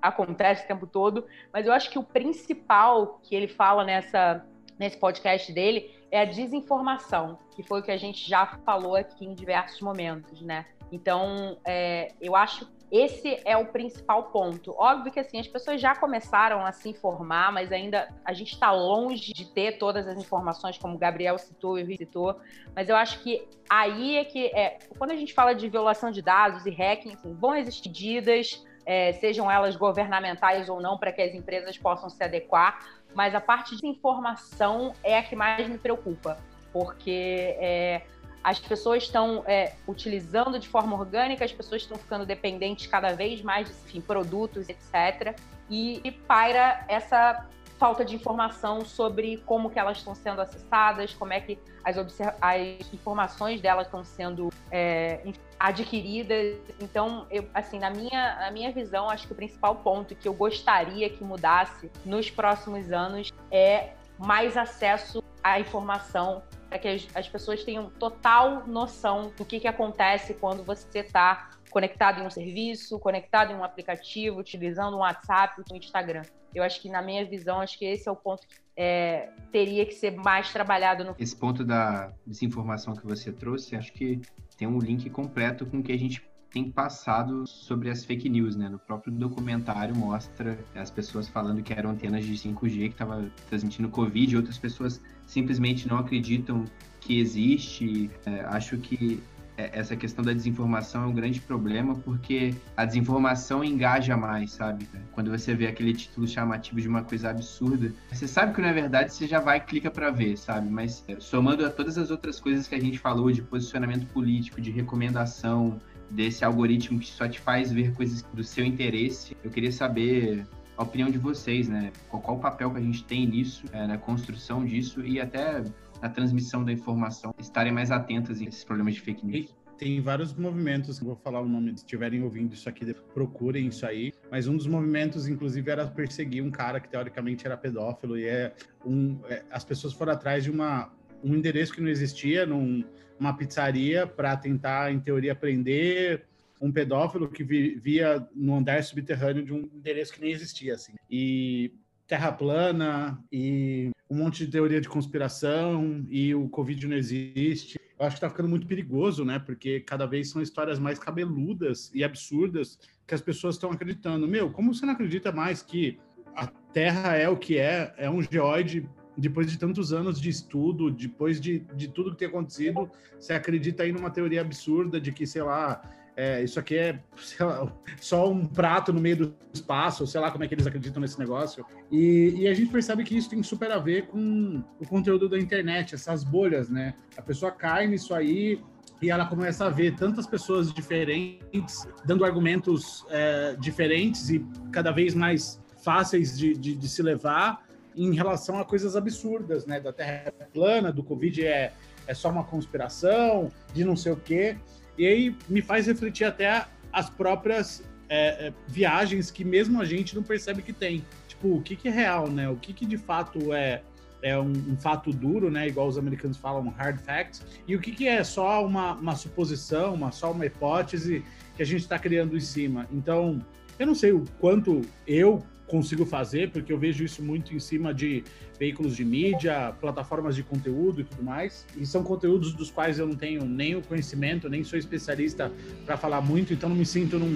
acontece o tempo todo, mas eu acho que o principal que ele fala nessa, nesse podcast dele é a desinformação, que foi o que a gente já falou aqui em diversos momentos, né? Então, é, eu acho esse é o principal ponto. Óbvio que assim, as pessoas já começaram a se informar, mas ainda a gente está longe de ter todas as informações, como o Gabriel citou e o citou. Mas eu acho que aí é que é, quando a gente fala de violação de dados e hacking, assim, vão existir medidas, é, sejam elas governamentais ou não, para que as empresas possam se adequar. Mas a parte de informação é a que mais me preocupa, porque é, as pessoas estão é, utilizando de forma orgânica, as pessoas estão ficando dependentes cada vez mais de enfim, produtos, etc. E, e paira essa falta de informação sobre como que elas estão sendo acessadas, como é que as, as informações delas estão sendo é, adquiridas. Então, eu, assim, na minha, na minha visão, acho que o principal ponto que eu gostaria que mudasse nos próximos anos é mais acesso à informação para que as, as, pessoas tenham total noção do que, que acontece quando você está conectado em um serviço, conectado em um aplicativo, utilizando um WhatsApp, um Instagram. Eu acho que, na minha visão, acho que esse é o ponto que é, teria que ser mais trabalhado no. Esse ponto da desinformação que você trouxe, acho que tem um link completo com o que a gente tem passado sobre as fake news, né? No próprio documentário mostra as pessoas falando que eram antenas de 5G que estavam transmitindo Covid, outras pessoas simplesmente não acreditam que existe. É, acho que essa questão da desinformação é um grande problema porque a desinformação engaja mais, sabe? Quando você vê aquele título chamativo de uma coisa absurda, você sabe que não é verdade, você já vai e clica para ver, sabe? Mas é, somando a todas as outras coisas que a gente falou de posicionamento político, de recomendação, desse algoritmo que só te faz ver coisas do seu interesse. Eu queria saber a opinião de vocês, né? Qual, qual o papel que a gente tem nisso, é, na construção disso e até na transmissão da informação, estarem mais atentas a esses problemas de fake news. Tem vários movimentos, vou falar o nome, se estiverem ouvindo isso aqui, procurem isso aí. Mas um dos movimentos, inclusive, era perseguir um cara que teoricamente era pedófilo e é um, é, as pessoas foram atrás de uma um endereço que não existia, num, uma pizzaria para tentar, em teoria, prender um pedófilo que via no andar subterrâneo de um endereço que nem existia, assim. E terra plana e um monte de teoria de conspiração e o Covid não existe. Eu acho que está ficando muito perigoso, né? Porque cada vez são histórias mais cabeludas e absurdas que as pessoas estão acreditando. Meu, como você não acredita mais que a Terra é o que é, é um geóide depois de tantos anos de estudo, depois de, de tudo que tem acontecido, você acredita aí numa teoria absurda de que, sei lá, é, isso aqui é lá, só um prato no meio do espaço, sei lá como é que eles acreditam nesse negócio. E, e, a gente percebe que isso tem super a ver com o conteúdo da internet, essas bolhas, né? A pessoa cai nisso aí e ela começa a ver tantas pessoas diferentes, dando argumentos é, diferentes e cada vez mais fáceis de, de, de se levar em relação a coisas absurdas, né? Da Terra plana, do Covid é, é só uma conspiração, de não sei o quê. E aí me faz refletir até as próprias é, é, viagens que mesmo a gente não percebe que tem. Tipo, o que, que é real, né? O que, que de fato é, é um, um, fato duro, né? Igual os americanos falam, hard facts. E o que, que é só uma, uma suposição, uma, só uma hipótese que a gente está criando em cima. Então, eu não sei o quanto eu, consigo fazer, porque eu vejo isso muito em cima de veículos de mídia, plataformas de conteúdo e tudo mais. E são conteúdos dos quais eu não tenho nem o conhecimento, nem sou especialista para falar muito, então não me sinto num,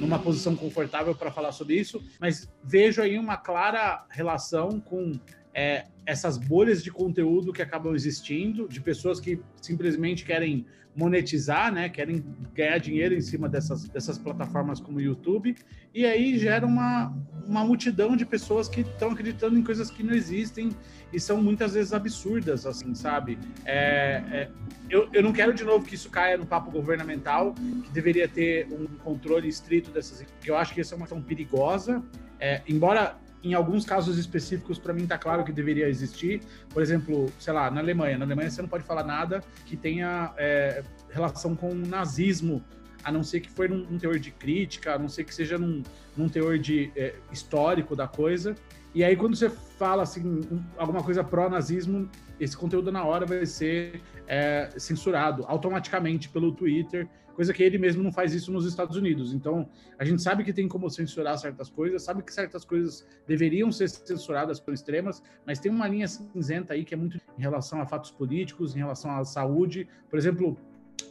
numa posição confortável para falar sobre isso. Mas vejo aí uma clara relação com é, essas bolhas de conteúdo que acabam existindo, de pessoas que simplesmente querem monetizar, né? Querem ganhar dinheiro em cima dessas, dessas plataformas como o YouTube. E aí gera uma, uma multidão de pessoas que estão acreditando em coisas que não existem e são muitas vezes absurdas, assim, sabe? É, é, eu, eu não quero de novo que isso caia no papo governamental, que deveria ter um controle estrito dessas. Eu acho que essa é uma questão perigosa. É, embora em alguns casos específicos, para mim, está claro que deveria existir. Por exemplo, sei lá, na Alemanha. Na Alemanha você não pode falar nada que tenha é, relação com o nazismo, a não ser que for num, num, teor de crítica, a não ser que seja num, num teor de é, histórico da coisa. E aí, quando você fala assim, um, alguma coisa pró-nazismo, esse conteúdo na hora vai ser é, censurado automaticamente pelo Twitter coisa que ele mesmo não faz isso nos Estados Unidos. Então, a gente sabe que tem como censurar certas coisas, sabe que certas coisas deveriam ser censuradas por extremas, mas tem uma linha cinzenta aí que é muito em relação a fatos políticos, em relação à saúde. Por exemplo,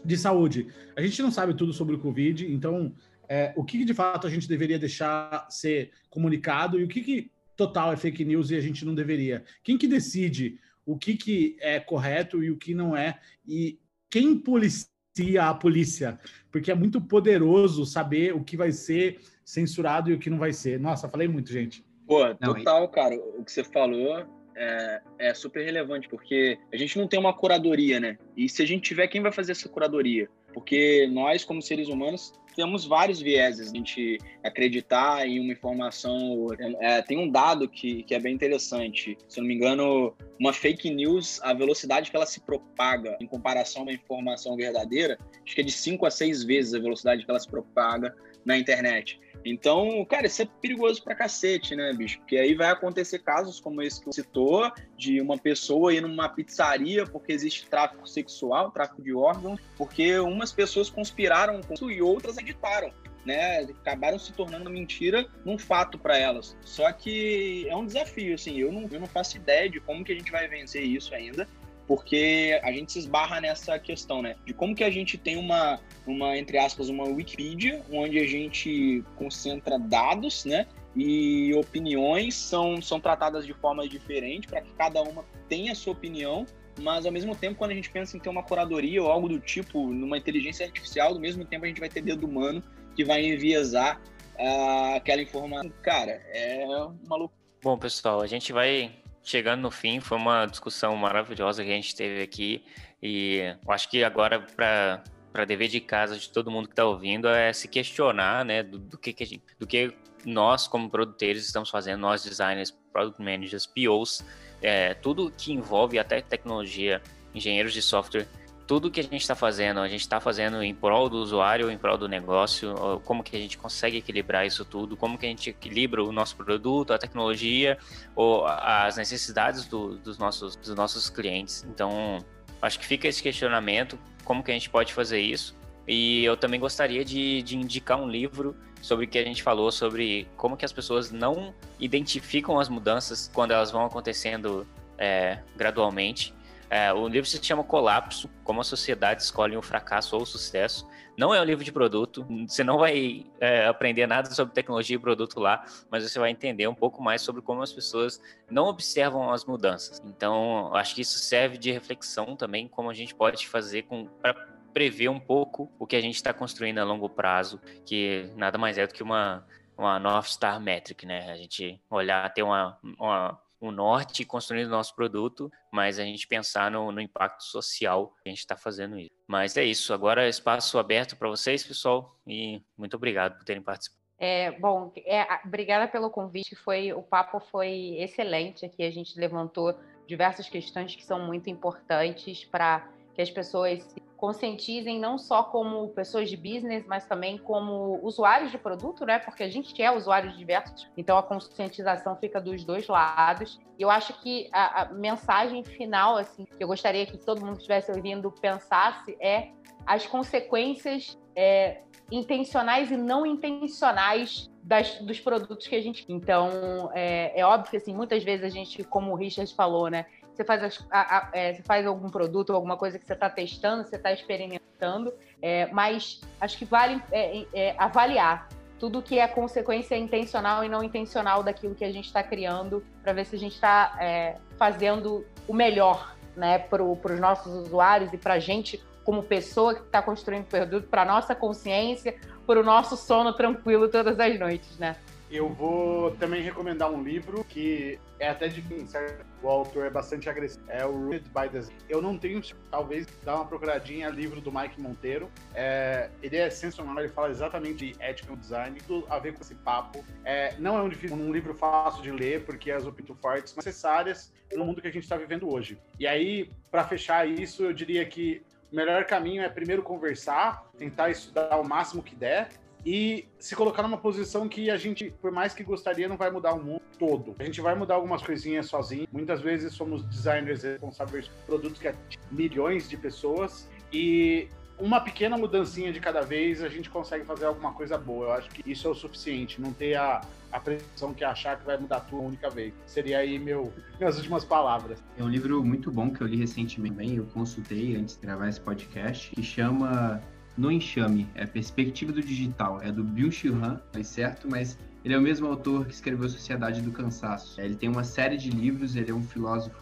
de saúde. A gente não sabe tudo sobre o Covid, então é, o que, que, de fato a gente deveria deixar ser comunicado e o que, que total é fake news e a gente não deveria. Quem que decide o que, que é correto e o que não é? E quem policia a polícia? Porque é muito poderoso saber o que vai ser censurado e o que não vai ser. Nossa, falei muito, gente. Pô, total, cara. O que você falou é, é, super relevante, porque a gente não tem uma curadoria, né? E se a gente tiver, quem vai fazer essa curadoria? Porque nós, como seres humanos, temos vários vieses. A gente acreditar em uma informação. É, tem um dado que, que é bem interessante. Se eu não me engano, uma fake news, a velocidade que ela se propaga em comparação a uma informação verdadeira, acho que é de 5 a 6 vezes a velocidade que ela se propaga na internet. Então, cara, isso é perigoso pra cacete, né, bicho? Porque aí vai acontecer casos como esse que você citou, de uma pessoa ir numa pizzaria porque existe tráfico sexual, tráfico de órgãos, porque umas pessoas conspiraram com isso e outras editaram. Né, acabaram se tornando mentira num fato para elas. Só que é um desafio, assim, eu não, eu não faço ideia de como que a gente vai vencer isso ainda porque a gente se esbarra nessa questão, né? De como que a gente tem uma, uma entre aspas, uma Wikipedia, onde a gente concentra dados, né? E opiniões são, são tratadas de forma diferente para que cada uma tenha a sua opinião, mas ao mesmo tempo, quando a gente pensa em ter uma curadoria ou algo do tipo, numa inteligência artificial, ao mesmo tempo a gente vai ter dedo humano que vai enviesar uh, aquela informação. Cara, é maluco. Bom, pessoal, a gente vai chegando no fim, foi uma discussão maravilhosa que a gente teve aqui. E eu acho que agora para para dever de casa de todo mundo que está ouvindo é se questionar, né, do, do que, que gente, do que nós como produtores estamos fazendo, nós designers, product managers, POs, é, tudo que envolve até tecnologia, engenheiros de software tudo que a gente está fazendo, a gente está fazendo em prol do usuário, em prol do negócio, como que a gente consegue equilibrar isso tudo, como que a gente equilibra o nosso produto, a tecnologia, ou as necessidades do, dos, nossos, dos nossos clientes. Então, acho que fica esse questionamento, como que a gente pode fazer isso. E eu também gostaria de, de indicar um livro sobre o que a gente falou, sobre como que as pessoas não identificam as mudanças quando elas vão acontecendo é, gradualmente é, o livro se chama Colapso: Como a Sociedade Escolhe o Fracasso ou o Sucesso. Não é um livro de produto, você não vai é, aprender nada sobre tecnologia e produto lá, mas você vai entender um pouco mais sobre como as pessoas não observam as mudanças. Então, acho que isso serve de reflexão também, como a gente pode fazer para prever um pouco o que a gente está construindo a longo prazo, que nada mais é do que uma, uma North Star Metric, né? A gente olhar, ter uma, uma o norte construindo nosso produto, mas a gente pensar no, no impacto social que a gente está fazendo isso. Mas é isso. Agora espaço aberto para vocês, pessoal, e muito obrigado por terem participado. É, bom, é, obrigada pelo convite. Foi o papo foi excelente aqui. A gente levantou diversas questões que são muito importantes para que as pessoas se conscientizem não só como pessoas de business, mas também como usuários de produto, né? Porque a gente é usuário de diversos, então a conscientização fica dos dois lados. E eu acho que a, a mensagem final, assim, que eu gostaria que todo mundo que estivesse ouvindo pensasse é as consequências é, intencionais e não intencionais das, dos produtos que a gente. Então, é, é, óbvio que assim, muitas vezes a gente, como o Richard falou, né? Você faz, a, a, é, você faz algum produto, alguma coisa que você está testando, você está experimentando, é, mas acho que vale é, é, avaliar tudo que é consequência intencional e não intencional daquilo que a gente está criando, para ver se a gente está é, fazendo o melhor né, para os nossos usuários e para a gente como pessoa que está construindo produto, para nossa consciência, para o nosso sono tranquilo todas as noites, né? Eu vou também recomendar um livro que é até certo? O autor é bastante agressivo. É o Rooted by the Eu não tenho, talvez, dar uma procuradinha livro do Mike Monteiro. É, ele é sensacional, ele fala exatamente de ethical design, tudo a ver com esse papo. É, não é um, um, livro fácil de ler, porque as opiniões fortes são necessárias no mundo que a gente está vivendo hoje. E aí, para fechar isso, eu diria que o melhor caminho é primeiro conversar, tentar estudar o máximo que der, e se colocar numa posição que a gente, por mais que gostaria, não vai mudar o mundo todo. A gente vai mudar algumas coisinhas sozinho. Muitas vezes somos designers responsáveis por produtos que atingem milhões de pessoas e uma pequena mudancinha de cada vez a gente consegue fazer alguma coisa boa. Eu acho que isso é o suficiente, não ter a, a pressão que achar que vai mudar tudo uma única vez. Seria aí meu, minhas últimas palavras. É um livro muito bom que eu li recentemente, eu consultei antes de gravar esse podcast, que chama no Enxame, é a Perspectiva do Digital, é do Bill Chilhan, é certo, mas ele é o mesmo autor que escreveu Sociedade do Cansaço. Ele tem uma série de livros, ele é um filósofo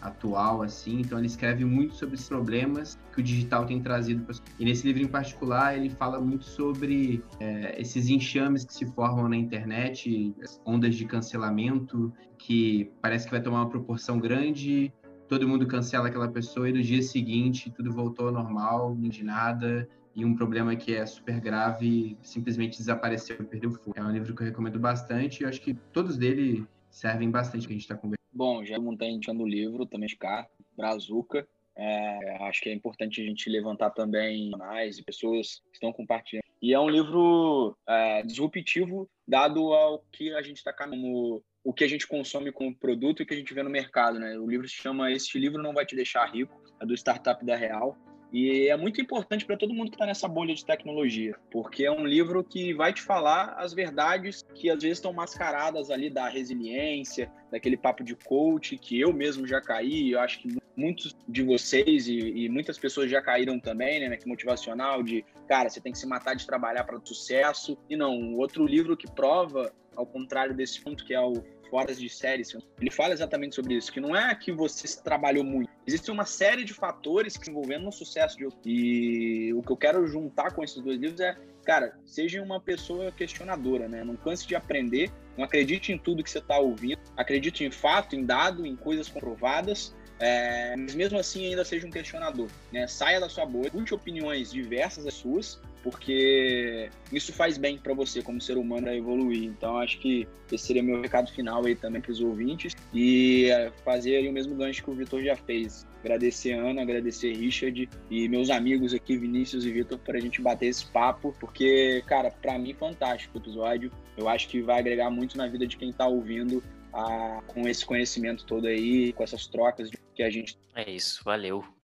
atual, assim, então ele escreve muito sobre os problemas que o digital tem trazido. E nesse livro em particular, ele fala muito sobre é, esses enxames que se formam na internet, ondas de cancelamento, que parece que vai tomar uma proporção grande todo mundo cancela aquela pessoa e no dia seguinte tudo voltou ao normal, de nada, e um problema que é super grave simplesmente desapareceu e perdeu fogo. É um livro que eu recomendo bastante e acho que todos dele servem bastante que a gente está conversando. Bom, já não está indicando o livro, também de cá, Brazuca. É, acho que é importante a gente levantar também canais e pessoas que estão compartilhando. E é um livro é, disruptivo, dado ao que a gente está como o que a gente consome como produto e o que a gente vê no mercado. Né? O livro se chama Este Livro Não Vai Te Deixar Rico, é do Startup da Real. E é muito importante para todo mundo que está nessa bolha de tecnologia, porque é um livro que vai te falar as verdades que às vezes estão mascaradas ali da resiliência, daquele papo de coach que eu mesmo já caí, eu acho que muitos de vocês e, e muitas pessoas já caíram também, né, que motivacional de, cara, você tem que se matar de trabalhar para sucesso. E não, outro livro que prova ao contrário desse ponto que é o horas de série, ele fala exatamente sobre isso, que não é que você trabalhou muito. Existe uma série de fatores que se envolvendo no sucesso de outro. E o que eu quero juntar com esses dois livros é, cara, seja uma pessoa questionadora, né? Não canse de aprender, não acredite em tudo que você está ouvindo, acredite em fato, em dado, em coisas comprovadas, é, mas mesmo assim ainda seja um questionador, né? Saia da sua bolha, escute opiniões diversas das suas, porque isso faz bem para você como ser humano a evoluir. Então acho que esse seria meu recado final aí também para os ouvintes e é, fazer o mesmo gancho que o Vitor já fez. Agradecer a Ana, agradecer Richard e meus amigos aqui, Vinícius e Vitor, para a gente bater esse papo, porque, cara, para mim fantástico o episódio. Eu acho que vai agregar muito na vida de quem está ouvindo a, com esse conhecimento todo aí, com essas trocas que a gente. É isso, valeu.